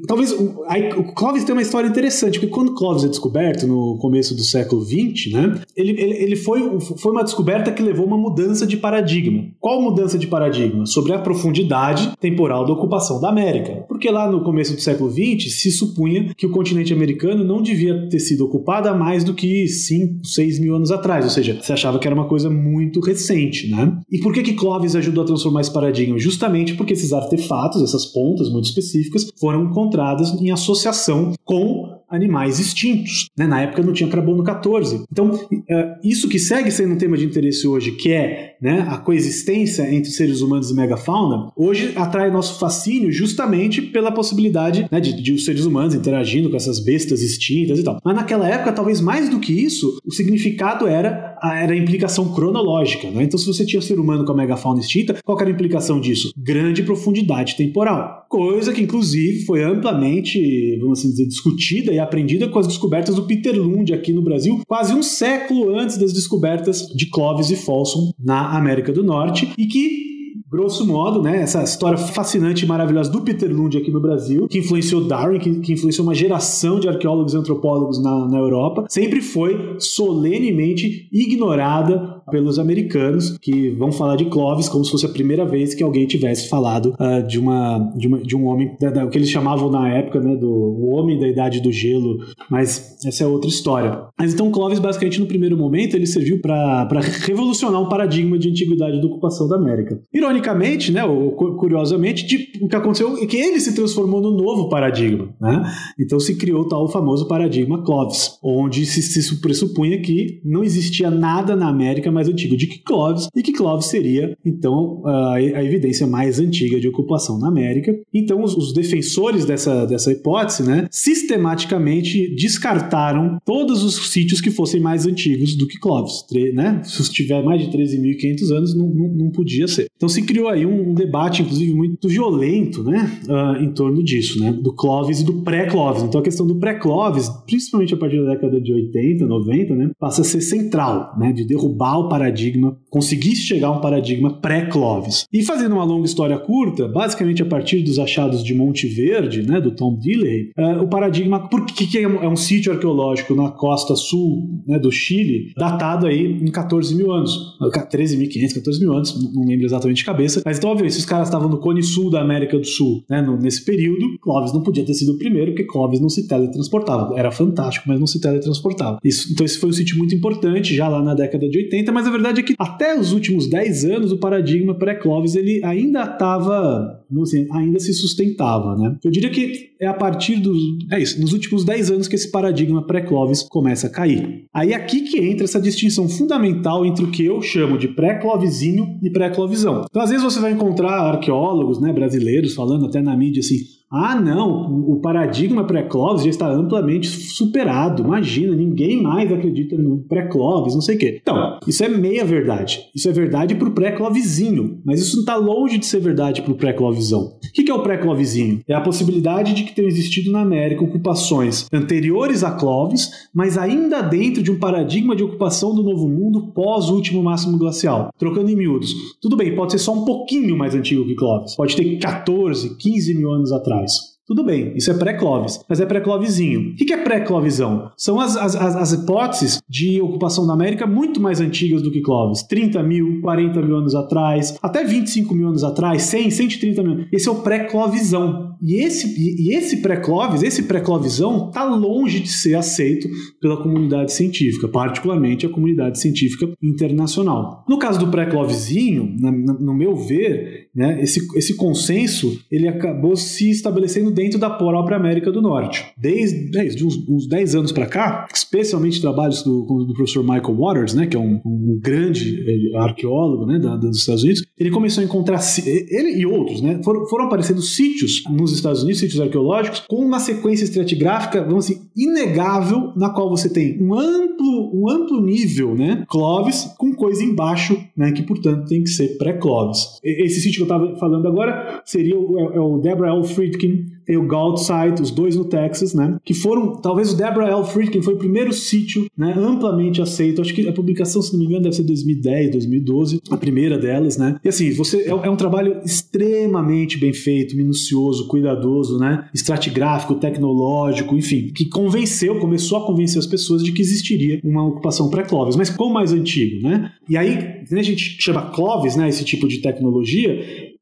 talvez o, o Clovis tem uma história interessante porque quando Clovis é descoberto no começo do século XX, né? Ele, ele, ele foi foi uma descoberta que levou uma mudança de paradigma. Qual mudança de paradigma? Sobre a profundidade temporal da ocupação da América, porque lá no começo do século XX se supunha que o continente americano não devia ter sido ocupado há mais do que 5, 6 mil anos atrás ou seja, você achava que era uma coisa muito recente, né? E por que que Clovis ajudou a transformar esse paradigma? Justamente porque esses artefatos, essas pontas muito específicas, foram encontradas em associação com animais extintos. Né? Na época não tinha carbono 14. Então, é, isso que segue sendo um tema de interesse hoje, que é né, a coexistência entre seres humanos e megafauna, hoje atrai nosso fascínio justamente pela possibilidade né, de, de os seres humanos interagindo com essas bestas extintas e tal. Mas naquela época, talvez mais do que isso, o significado era a, era a implicação cronológica. Né? Então, se você tinha ser humano com a megafauna extinta, qual era a implicação disso? Grande profundidade temporal. Coisa que, inclusive, foi amplamente, vamos assim dizer, discutida e aprendida com as descobertas do Peter Lund aqui no Brasil, quase um século antes das descobertas de Clovis e Folsom na América do Norte, e que grosso modo, né, essa história fascinante e maravilhosa do Peter Lund aqui no Brasil, que influenciou Darwin, que, que influenciou uma geração de arqueólogos e antropólogos na, na Europa, sempre foi solenemente ignorada pelos americanos, que vão falar de Clovis como se fosse a primeira vez que alguém tivesse falado uh, de, uma, de, uma, de um homem, da, da, o que eles chamavam na época, né, do o homem da idade do gelo, mas essa é outra história. Mas então Clovis, basicamente, no primeiro momento, ele serviu para revolucionar um paradigma de antiguidade da ocupação da América. Ironicamente, né, ou curiosamente, de, o que aconteceu é que ele se transformou no novo paradigma. Né? Então se criou tal famoso paradigma Clovis, onde se, se pressupunha que não existia nada na América mais antigo de que Clovis e que Clovis seria, então, a, a evidência mais antiga de ocupação na América. Então os, os defensores dessa, dessa hipótese né, sistematicamente descartaram todos os sítios que fossem mais antigos do que Clovis. Né? Se tiver mais de 13.500 anos, não, não, não podia ser. Então se criou aí um debate, inclusive, muito violento, né, uh, em torno disso, né, do Clovis e do pré-Clovis. Então a questão do pré-Clovis, principalmente a partir da década de 80, 90, né, passa a ser central, né, de derrubar o paradigma, conseguir chegar a um paradigma pré-Clovis. E fazendo uma longa história curta, basicamente a partir dos achados de Monte Verde, né, do Tom Dilley, uh, o paradigma, porque que é um, é um sítio arqueológico na costa sul né, do Chile, datado aí em 14 mil anos, 13.500, 14 mil anos, não lembro exatamente de cabeça cabeça. Mas então, obviamente, se os caras estavam no cone sul da América do Sul, né, no, nesse período, Clovis não podia ter sido o primeiro, porque Clovis não se teletransportava. Era fantástico, mas não se teletransportava. Isso, então, esse foi um sítio muito importante já lá na década de 80, mas a verdade é que até os últimos 10 anos, o paradigma pré-Clovis ele ainda estava assim, ainda se sustentava, né? Eu diria que é a partir dos. É isso, nos últimos 10 anos que esse paradigma pré-Clovis começa a cair. Aí é aqui que entra essa distinção fundamental entre o que eu chamo de pré-Clovizinho e pré-Clovizão. Então, às vezes você vai encontrar arqueólogos né, brasileiros falando até na mídia assim: ah, não, o paradigma pré-Clovis já está amplamente superado. Imagina, ninguém mais acredita no pré-Clovis, não sei o quê. Então, isso é meia verdade. Isso é verdade para o pré-Clovizinho, mas isso não está longe de ser verdade para o pré-Clovizão. O que é o pré-Clovizinho? É a possibilidade de que tenham existido na América ocupações anteriores a Clovis, mas ainda dentro de um paradigma de ocupação do Novo Mundo pós o último máximo glacial. Trocando em miúdos. Tudo bem, pode ser só um pouquinho mais antigo que Clovis. Pode ter 14, 15 mil anos atrás. eyes. Tudo bem, isso é pré-Clovis, mas é pré-Clovizinho. O que é pré-Clovizão? São as, as, as, hipóteses de ocupação da América muito mais antigas do que Clovis. 30 mil, 40 mil anos atrás, até 25 mil anos atrás, 100, 130 mil. Esse é o pré-Clovizão. E esse, e, esse pré-Clovis, esse pré-Clovizão, está longe de ser aceito pela comunidade científica, particularmente a comunidade científica internacional. No caso do pré-Clovizinho, no meu ver, né, esse, esse consenso ele acabou se estabelecendo dentro da própria América do Norte. Desde, desde uns, uns 10 anos para cá, especialmente trabalhos do, do, professor Michael Waters, né, que é um, um grande eh, arqueólogo né, da, dos Estados Unidos, ele começou a encontrar, ele e outros, né, foram, foram aparecendo sítios nos Estados Unidos, sítios arqueológicos, com uma sequência estratigráfica, vamos assim, inegável, na qual você tem um amplo, um amplo nível, né, Clovis, com coisa embaixo, né, que portanto tem que ser pré-Clovis. Esse sítio que eu estava falando agora seria o, é, é o Deborah L. Friedkin tem o Galt Site, os dois no Texas, né? Que foram, talvez o Deborah L. Friedkin foi o primeiro sítio, né? Amplamente aceito. Acho que a publicação, se não me engano, deve ser 2010, 2012, a primeira delas, né? E assim, você é, é um trabalho extremamente bem feito, minucioso, cuidadoso, né? Estratigráfico, tecnológico, enfim, que convenceu, começou a convencer as pessoas de que existiria uma ocupação pré-Clovis, mas como mais antigo, né? E aí, a gente chama Clovis, né? Esse tipo de tecnologia,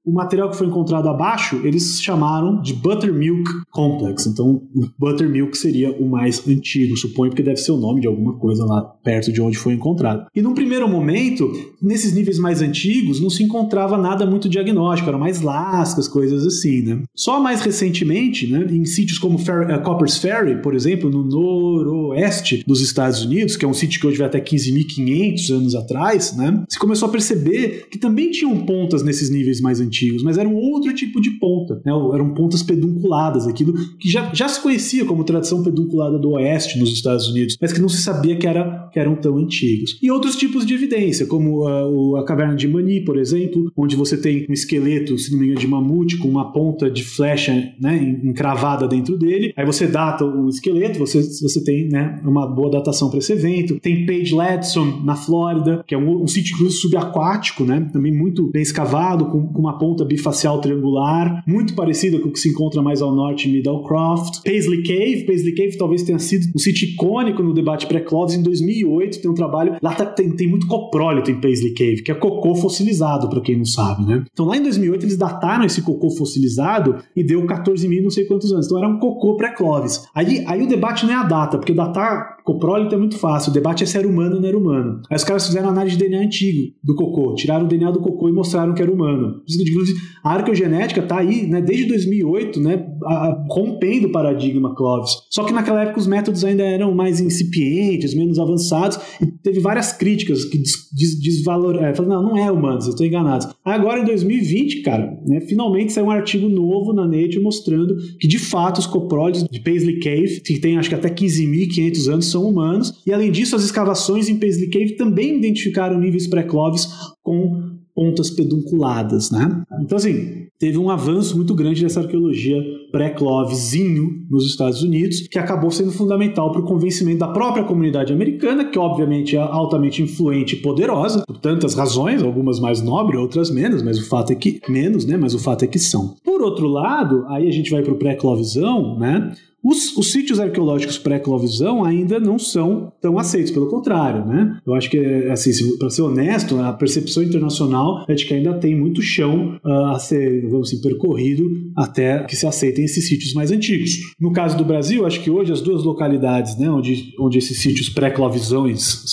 o material que foi encontrado abaixo, eles chamaram de Buttermilk Complex. Então, Buttermilk seria o mais antigo, suponho, porque deve ser o nome de alguma coisa lá perto de onde foi encontrado. E num primeiro momento, nesses níveis mais antigos, não se encontrava nada muito diagnóstico, eram mais lascas, coisas assim, né? Só mais recentemente, né, em sítios como Fer uh, Copper's Ferry, por exemplo, no noroeste dos Estados Unidos, que é um sítio que hoje vai até 15.500 anos atrás, né, se começou a perceber que também tinham pontas nesses níveis mais antigos antigos, mas era um outro tipo de ponta, né? eram pontas pedunculadas, aquilo que já, já se conhecia como tradição pedunculada do oeste nos Estados Unidos, mas que não se sabia que, era, que eram tão antigos. E outros tipos de evidência, como uh, a caverna de Mani, por exemplo, onde você tem um esqueleto, se não me engano, de mamute com uma ponta de flecha né, encravada dentro dele. Aí você data o esqueleto, você, você tem né, uma boa datação para esse evento. Tem Page Ladson, na Flórida, que é um, um sítio subaquático, né, também muito bem escavado, com, com uma ponta bifacial triangular, muito parecida com o que se encontra mais ao norte em Middlecroft. Paisley Cave, Paisley Cave talvez tenha sido um sítio icônico no debate pré-Clovis em 2008, tem um trabalho, lá tá, tem, tem muito coprólito em Paisley Cave, que é cocô fossilizado, para quem não sabe, né? Então lá em 2008 eles dataram esse cocô fossilizado e deu 14 mil não sei quantos anos, então era um cocô pré-Clovis. Aí, aí o debate não é a data, porque datar coprólito é muito fácil, o debate é se era humano ou não era humano. Aí os caras fizeram análise de DNA antigo do cocô, tiraram o DNA do cocô e mostraram que era humano. A arqueogenética está aí, né, desde 2008, né, rompendo o paradigma Clovis. Só que naquela época os métodos ainda eram mais incipientes, menos avançados, e teve várias críticas que des, é, não, não é humanos, eu estou enganado. Agora em 2020, cara, né, finalmente saiu um artigo novo na Nature mostrando que de fato os coprólitos de Paisley Cave, que tem acho que até 15.500 anos, são humanos, e além disso as escavações em Paisley Cave também identificaram níveis pré-Clovis com pontas pedunculadas, né? Então, assim, teve um avanço muito grande dessa arqueologia pré-Clovesinho nos Estados Unidos, que acabou sendo fundamental para o convencimento da própria comunidade americana, que obviamente é altamente influente e poderosa, por tantas razões, algumas mais nobres, outras menos, mas o fato é que menos, né? Mas o fato é que são. Por outro lado, aí a gente vai para o pré-Clovizão, né? Os, os sítios arqueológicos pré-Clovisão ainda não são tão aceitos, pelo contrário, né? Eu acho que, assim, para ser honesto, a percepção internacional é de que ainda tem muito chão uh, a ser, vamos assim, percorrido até que se aceitem esses sítios mais antigos. No caso do Brasil, acho que hoje as duas localidades, né, onde, onde esses sítios pré-Clovisões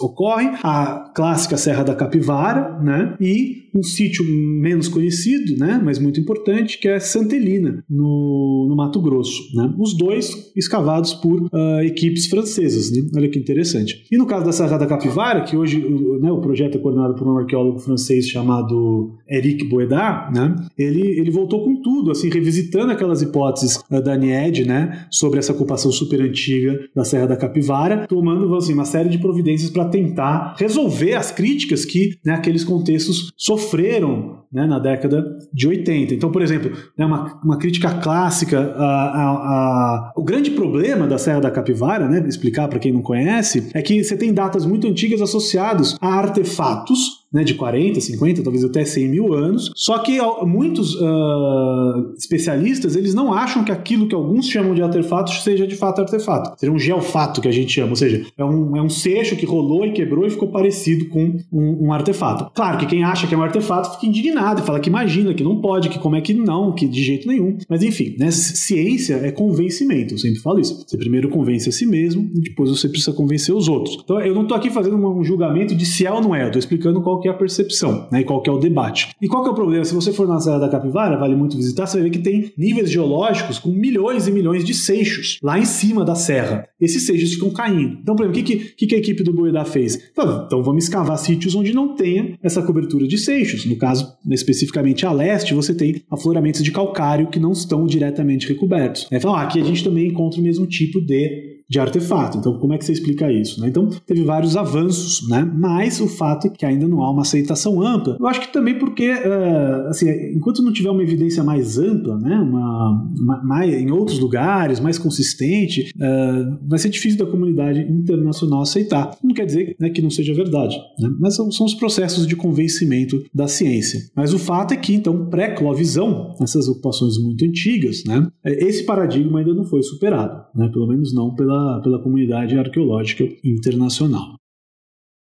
ocorrem, a clássica Serra da Capivara, né, e um sítio menos conhecido, né, mas muito importante, que é Santelina, no, no Mato Grosso. Né? Os dois escavados por uh, equipes francesas. Né? Olha que interessante. E no caso da Serra da Capivara, que hoje né, o projeto é coordenado por um arqueólogo francês chamado Eric Boedard, né, ele, ele voltou com tudo, assim, revisitando aquelas hipóteses uh, da NIED né, sobre essa ocupação super antiga da Serra da Capivara, tomando assim, uma série de providências para tentar resolver as críticas que né, aqueles contextos sofreram né, na década de 80. Então, por exemplo, né, uma, uma crítica clássica, a, a, o grande problema da Serra da Capivara, né, explicar para quem não conhece, é que você tem datas muito antigas associadas a artefatos né, de 40, 50, talvez até 100 mil anos. Só que muitos uh, especialistas eles não acham que aquilo que alguns chamam de artefato seja de fato artefato. Seria um geofato que a gente chama, ou seja, é um, é um seixo que rolou e quebrou e ficou parecido com um, um artefato. Claro que quem acha que é um artefato fica indignado e fala que imagina, que não pode, que como é que não, que de jeito nenhum. Mas enfim, né, ciência é convencimento, eu sempre falo isso. Você primeiro convence a si mesmo e depois você precisa convencer os outros. Então eu não estou aqui fazendo um julgamento de se é ou não é, eu estou explicando qual que é a percepção, né, e qual que é o debate. E qual que é o problema? Se você for na Serra da Capivara, vale muito visitar, você vai ver que tem níveis geológicos com milhões e milhões de seixos lá em cima da serra. Esses seixos ficam caindo. Então, por exemplo, o que, que, que a equipe do Boedá fez? Então, vamos escavar sítios onde não tenha essa cobertura de seixos. No caso, especificamente a leste, você tem afloramentos de calcário que não estão diretamente recobertos. Então, aqui a gente também encontra o mesmo tipo de de artefato. Então, como é que você explica isso? Né? Então, teve vários avanços, né? mas o fato é que ainda não há uma aceitação ampla. Eu acho que também porque, uh, assim, enquanto não tiver uma evidência mais ampla, né? uma, uma mais, em outros lugares, mais consistente, uh, vai ser difícil da comunidade internacional aceitar. Não quer dizer né, que não seja verdade, né? mas são, são, os processos de convencimento da ciência. Mas o fato é que, então, pré-clovisão, essas ocupações muito antigas, né? esse paradigma ainda não foi superado, né? pelo menos não pela pela, comunidade arqueológica internacional.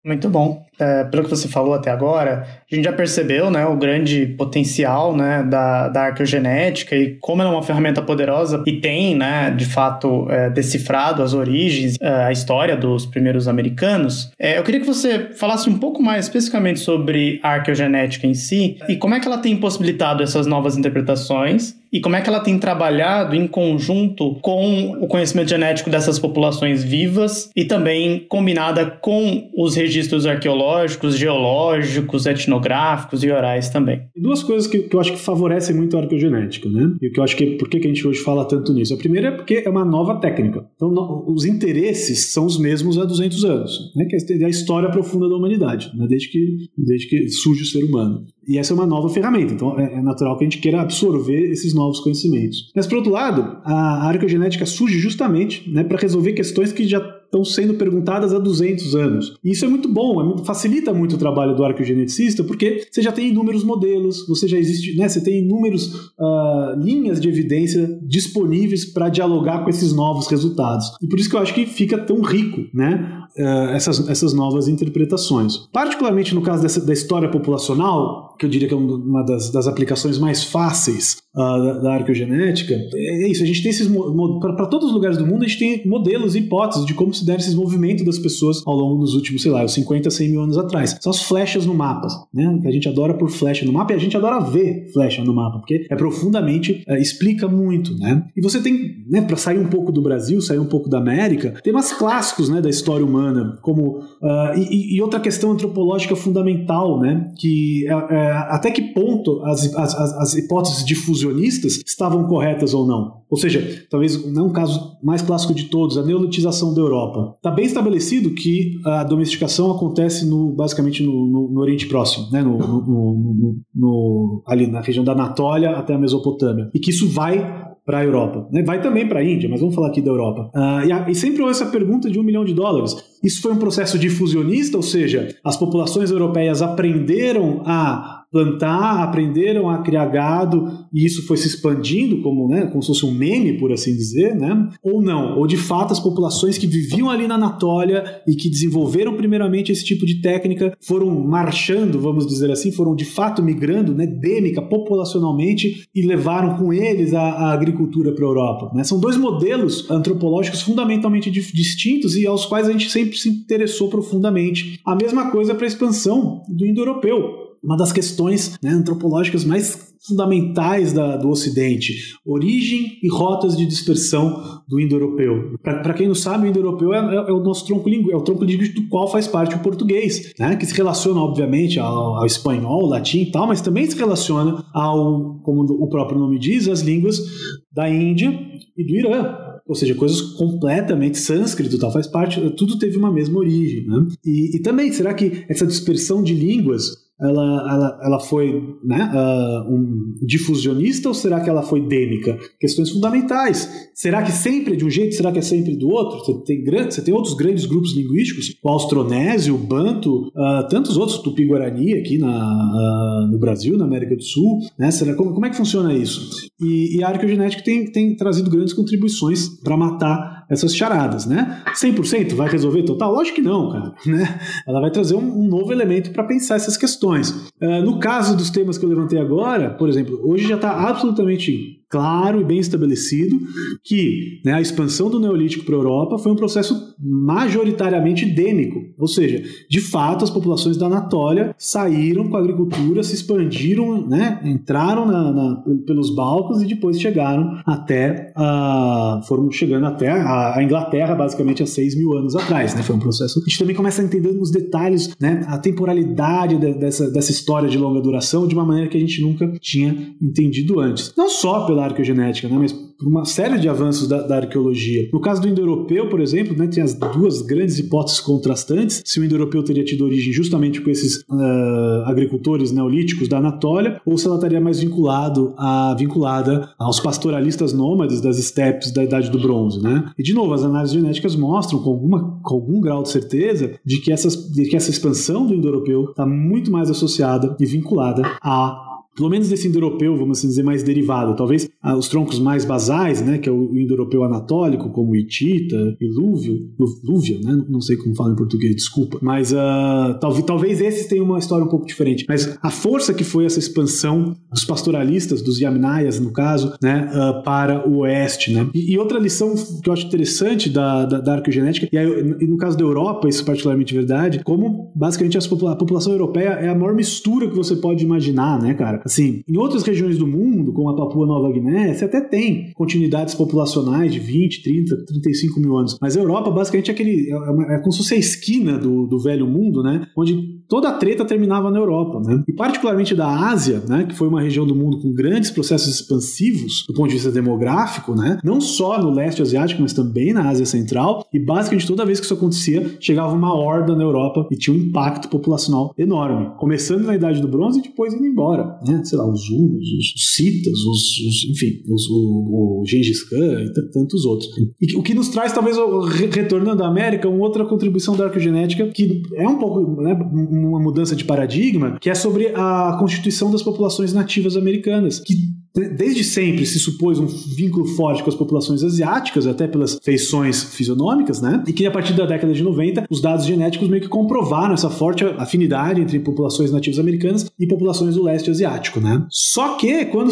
Muito bom. É, pelo que você falou até agora, a gente já percebeu né, o grande potencial né, da, da arqueogenética e como ela é uma ferramenta poderosa e tem, né, de fato, é, decifrado as origens, é, a história dos primeiros americanos. É, eu queria que você falasse um pouco mais especificamente sobre a arqueogenética em si e como é que ela tem possibilitado essas novas interpretações e como é que ela tem trabalhado em conjunto com o conhecimento genético dessas populações vivas e também combinada com os registros arqueológicos, geológicos, etnográficos e orais também. Duas coisas que, que eu acho que favorecem muito a arqueogenética, né? E que eu acho que por que a gente hoje fala tanto nisso? A primeira é porque é uma nova técnica. Então, no, os interesses são os mesmos há 200 anos, né? Que é a história profunda da humanidade, né? desde que desde que surge o ser humano. E essa é uma nova ferramenta, então é, é natural que a gente queira absorver esses novos conhecimentos. Mas, por outro lado, a arqueogenética surge justamente né, para resolver questões que já estão sendo perguntadas há 200 anos. E isso é muito bom, é facilita muito o trabalho do arqueogeneticista, porque você já tem inúmeros modelos, você já existe, né, você tem inúmeros uh, linhas de evidência disponíveis para dialogar com esses novos resultados. E por isso que eu acho que fica tão rico, né? Uh, essas, essas novas interpretações. Particularmente no caso dessa, da história populacional, que eu diria que é uma das, das aplicações mais fáceis uh, da, da, arqueogenética, é isso, a gente tem esses. Para todos os lugares do mundo, a gente tem modelos e hipóteses de como se deve esses movimentos das pessoas ao longo dos últimos, sei lá, 50, 100 mil anos atrás. São as flechas no mapa, né? Que a gente adora por flecha no mapa e a gente adora ver flecha no mapa, porque é profundamente, é, explica muito, né? E você tem, né, para sair um pouco do Brasil, sair um pouco da América, temas clássicos, né, da história humana, como. Uh, e, e, outra questão antropológica fundamental, né? Que é, até que ponto as, as, as hipóteses difusionistas estavam corretas ou não. Ou seja, talvez não é um caso mais clássico de todos, a neolitização da Europa. Está bem estabelecido que a domesticação acontece no, basicamente no, no, no Oriente Próximo, né? No, ali na região da Anatólia até a Mesopotâmia, e que isso vai para a Europa. Né? Vai também para a Índia, mas vamos falar aqui da Europa. Uh, e, a, e, sempre houve essa pergunta de um milhão de dólares. Isso foi um processo difusionista, ou seja, as populações europeias aprenderam a plantar, aprenderam a criar gado e isso foi se expandindo como, né, como se fosse um meme, por assim dizer, né? Ou não, ou de fato as populações que viviam ali na Anatólia e que desenvolveram primeiramente esse tipo de técnica foram marchando, vamos dizer assim, foram de fato migrando, né, dêmica, populacionalmente e levaram com eles a, a agricultura para a Europa. Né? São dois modelos antropológicos fundamentalmente distintos e aos quais a gente sempre se interessou profundamente. A mesma coisa para a expansão do indo-europeu uma das questões né, antropológicas mais fundamentais da, do Ocidente, origem e rotas de dispersão do indo-europeu. Para quem não sabe, o indo-europeu é, é, é, o nosso tronco linguístico, é o tronco linguístico do qual faz parte o português, né, que se relaciona, obviamente, ao, ao espanhol, ao latim e tal, mas também se relaciona ao, como o próprio nome diz, às línguas da Índia e do Irã ou seja, coisas completamente sânscrito, tal, faz parte, tudo teve uma mesma origem, né? E, e também, será que essa dispersão de línguas ela, ela, ela foi né, uh, um difusionista ou será que ela foi dêmica? Questões fundamentais. Será que sempre é de um jeito? Será que é sempre do outro? Você tem, grande, você tem outros grandes grupos linguísticos, o austronésio, o banto, uh, tantos outros, tupi-guarani aqui na, uh, no Brasil, na América do Sul. Né? Será, como, como é que funciona isso? E, e a arqueogenética tem, tem trazido grandes contribuições para matar essas charadas, né? 100% vai resolver total? Lógico que não, cara. Né? Ela vai trazer um, um novo elemento para pensar essas questões. Uh, no caso dos temas que eu levantei agora, por exemplo, hoje já está absolutamente claro e bem estabelecido que né, a expansão do Neolítico para a Europa foi um processo majoritariamente endêmico, ou seja, de fato as populações da Anatólia saíram com a agricultura, se expandiram, né, entraram na, na, pelos Balcãs e depois chegaram até a, foram chegando até a, a, Inglaterra basicamente há 6 mil anos atrás, né, foi um processo. A gente também começa a entender os detalhes, né, a temporalidade de, dessa, dessa história de longa duração de uma maneira que a gente nunca tinha entendido antes. Não só pela arqueogenética, né, mas por uma série de avanços da, da arqueologia. No caso do indo-europeu, por exemplo, né, tem as duas grandes hipóteses contrastantes, se o indo-europeu teria tido origem justamente com esses uh, agricultores neolíticos da Anatólia, ou se ela estaria mais vinculado a, vinculada aos pastoralistas nômades das estepes da Idade do Bronze. Né? E, de novo, as análises genéticas mostram com, alguma, com algum grau de certeza de que, essas, de que essa expansão do indo-europeu está muito mais associada e vinculada a pelo menos desse indo-europeu, vamos assim dizer, mais derivado. Talvez ah, os troncos mais basais, né, que é o indo-europeu anatólico, como Hitita, Ilúvio, Lúvia, né, não sei como fala em português, desculpa. Mas uh, talvez, talvez esses tenham uma história um pouco diferente. Mas a força que foi essa expansão dos pastoralistas, dos Yamnayas, no caso, né, uh, para o oeste. Né? E, e, outra lição que eu acho interessante da, da, da arqueogenética, e, aí, e, no caso da Europa, isso é particularmente verdade, como basicamente a população europeia é a maior mistura que você pode imaginar, né, cara? Assim, em outras regiões do mundo, como a Papua Nova Guiné, você até tem continuidades populacionais de 20, 30, 35 mil anos. Mas a Europa, basicamente, é, aquele, é, é como se fosse a esquina do, do velho mundo, né? Onde toda a treta terminava na Europa, né? E particularmente da Ásia, né? Que foi uma região do mundo com grandes processos expansivos do ponto de vista demográfico, né? Não só no leste asiático, mas também na Ásia Central. E basicamente toda vez que isso acontecia, chegava uma horda na Europa e tinha um impacto populacional enorme. Começando na Idade do Bronze e depois indo embora, né? Sei lá, os Hunos, os Citas, os, os enfim, os, o, o Gengis Khan e tantos outros. E o que nos traz, talvez, retornando à América, uma outra contribuição da arqueogenética que é um pouco, né? uma mudança de paradigma, que é sobre a constituição das populações nativas americanas, que desde sempre se supôs um vínculo forte com as populações asiáticas, até pelas feições fisionômicas, né? E que a partir da década de 90, os dados genéticos meio que comprovaram essa forte afinidade entre populações nativas americanas e populações do leste asiático, né? Só que quando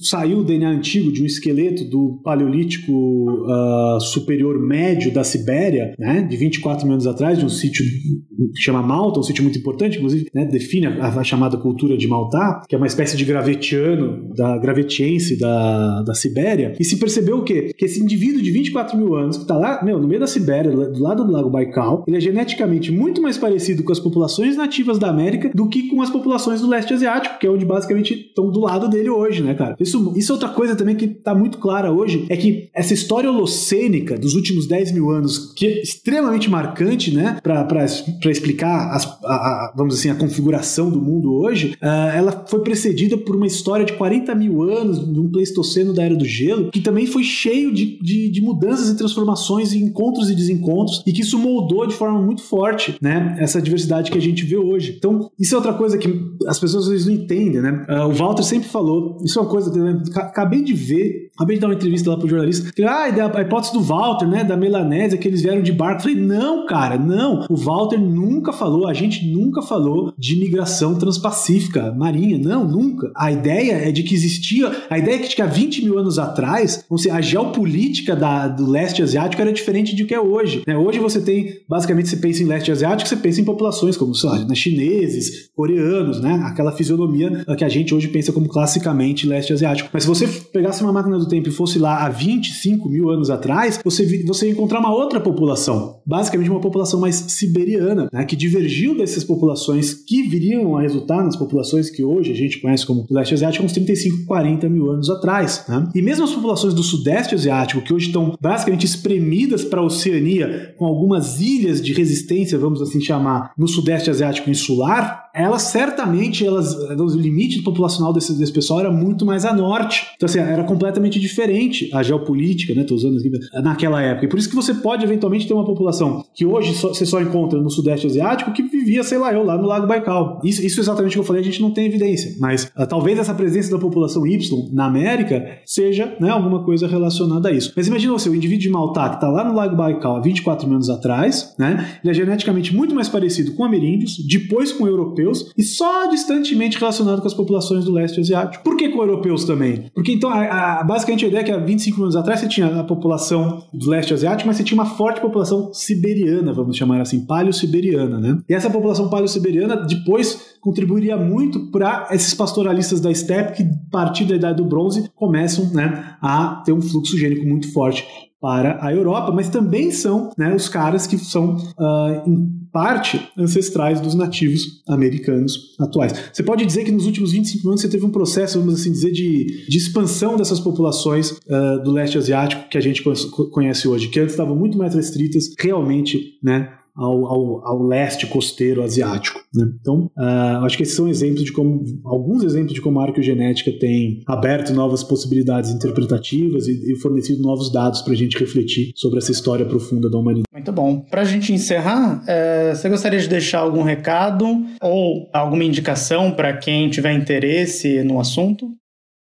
saiu o DNA antigo de um esqueleto do paleolítico uh, superior médio da Sibéria, né, de 24 mil anos atrás, de um sítio que chama Malta, um sítio muito importante, inclusive, né, define a, a chamada cultura de Malta, que é uma espécie de gravetiano da gravetiense da, da Sibéria, e se percebeu o quê? Que esse indivíduo de 24 mil anos, que está lá, meu, no meio da Sibéria, do lado do Lago Baikal, ele é geneticamente muito mais parecido com as populações nativas da América do que com as populações do leste asiático, que é onde basicamente estão do lado dele hoje, né, cara? Isso, isso é outra coisa também que está muito clara hoje, é que essa história holocênica dos últimos 10 mil anos, que é extremamente marcante, né, para explicar, as, a, a, vamos assim, a configuração do mundo hoje, uh, ela foi precedida por uma história de 40 mil anos, de um Pleistoceno da Era do Gelo, que também foi cheio de, de, de mudanças e transformações, e encontros e desencontros, e que isso moldou de forma muito forte, né, essa diversidade que a gente vê hoje. Então, isso é outra coisa que as pessoas às vezes não entendem, né? Uh, o Walter sempre falou, isso é uma coisa que eu acabei de ver, acabei de dar uma entrevista lá pro jornalista, que, ah, a hipótese do Walter, né, da Melanésia, que eles vieram de barco. Falei, não, cara, não. O Walter nunca falou, a gente nunca falou de migração transpacífica marinha, não, nunca. A ideia é de que existia. A ideia é que há 20 mil anos atrás, a geopolítica da, do leste asiático era diferente do que é hoje. Né? Hoje você tem, basicamente, você pensa em leste asiático, você pensa em populações como, sei lá, né, chineses, coreanos, né? Aquela fisionomia que a gente hoje pensa como classicamente leste asiático. Mas se você pegasse uma máquina do tempo e fosse lá há 25 mil anos atrás, você, você ia encontrar uma outra população. Basicamente, uma população mais siberiana, né? que divergiu dessas populações que viriam a resultar nas populações que hoje a gente conhece como leste asiático, uns 35, 40 40 mil anos atrás. Né? E mesmo as populações do Sudeste Asiático, que hoje estão basicamente espremidas para a Oceania, com algumas ilhas de resistência, vamos assim chamar, no Sudeste Asiático insular, elas certamente, elas, o limite populacional desse, desse pessoal era muito mais a norte. Então, assim, era completamente diferente a geopolítica, né? Tô usando aqui, naquela época. E por isso que você pode eventualmente ter uma população que hoje só, você só encontra no Sudeste Asiático que vivia, sei lá, eu, lá no Lago Baikal. Isso, isso exatamente que eu falei, a gente não tem evidência. Mas uh, talvez essa presença da população Y na América seja né, alguma coisa relacionada a isso. Mas imagina você, o indivíduo de Malta que está lá no Lago Baikal há 24 mil anos atrás, né? Ele é geneticamente muito mais parecido com ameríndios, depois com europeus europeus e só distantemente relacionado com as populações do leste asiático. Por que com europeus também? Porque então, a, a, basicamente a ideia é que há 25 anos atrás você tinha a população do leste asiático, mas você tinha uma forte população siberiana, vamos chamar assim, paleo-siberiana, né? E essa população paleo-siberiana depois contribuiria muito para esses pastoralistas da steppe que, a partir da idade do bronze, começam né, a ter um fluxo gênico muito forte para a Europa, mas também são né, os caras que são, uh, em parte, ancestrais dos nativos americanos atuais. Você pode dizer que nos últimos 25 anos você teve um processo, vamos assim dizer, de, de expansão dessas populações uh, do leste asiático que a gente conhece hoje, que antes estavam muito mais restritas realmente né, ao, ao, ao leste costeiro asiático. Né? Então, uh, acho que esses são exemplos de como alguns exemplos de como a arqueogenética tem aberto novas possibilidades interpretativas e, e fornecido novos dados para a gente refletir sobre essa história profunda da humanidade. Muito bom. Para a gente encerrar, é, você gostaria de deixar algum recado ou alguma indicação para quem tiver interesse no assunto?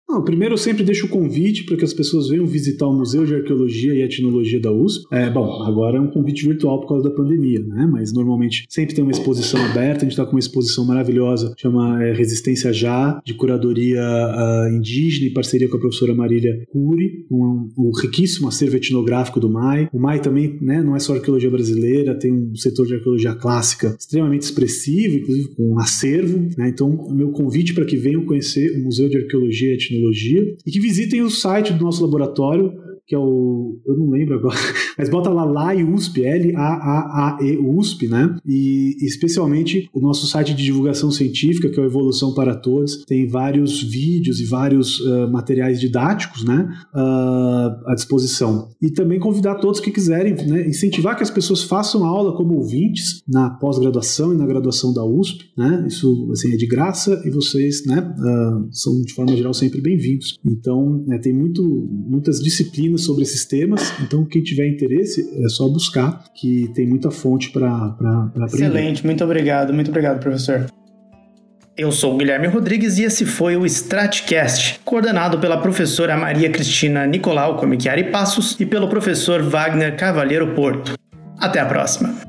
Não, primeiro eu sempre deixo o convite para que as pessoas venham visitar o Museu de Arqueologia e Etnologia da USP. É, bom, agora é um convite virtual por causa da pandemia, né? Mas normalmente sempre tem uma exposição aberta. A gente está com uma exposição maravilhosa, chama é, Resistência Já, de curadoria uh, indígena em parceria com a professora Marília Cury, um, um riquíssimo acervo etnográfico do MAI. O MAI também né, não é só arqueologia brasileira, tem um setor de arqueologia clássica extremamente expressivo, inclusive com um acervo. Né? Então, o meu convite para que venham conhecer o Museu de Arqueologia e Etnologia tecnologia e que visitem o site do nosso laboratório que é o. Eu não lembro agora, mas bota lá LAE USP, L-A-A-A-E USP, né? E especialmente o nosso site de divulgação científica, que é o Evolução para Todos, tem vários vídeos e vários uh, materiais didáticos, né? Uh, à disposição. E também convidar todos que quiserem, né? Incentivar que as pessoas façam aula como ouvintes na pós-graduação e na graduação da USP, né? Isso assim, é de graça e vocês, né? Uh, são de forma geral sempre bem-vindos. Então, né, tem muito, muitas disciplinas sobre esses temas, então quem tiver interesse é só buscar, que tem muita fonte para aprender. Excelente, muito obrigado, muito obrigado, professor. Eu sou o Guilherme Rodrigues e esse foi o Stratcast, coordenado pela professora Maria Cristina Nicolau Comichiari Passos e pelo professor Wagner Cavalheiro Porto. Até a próxima!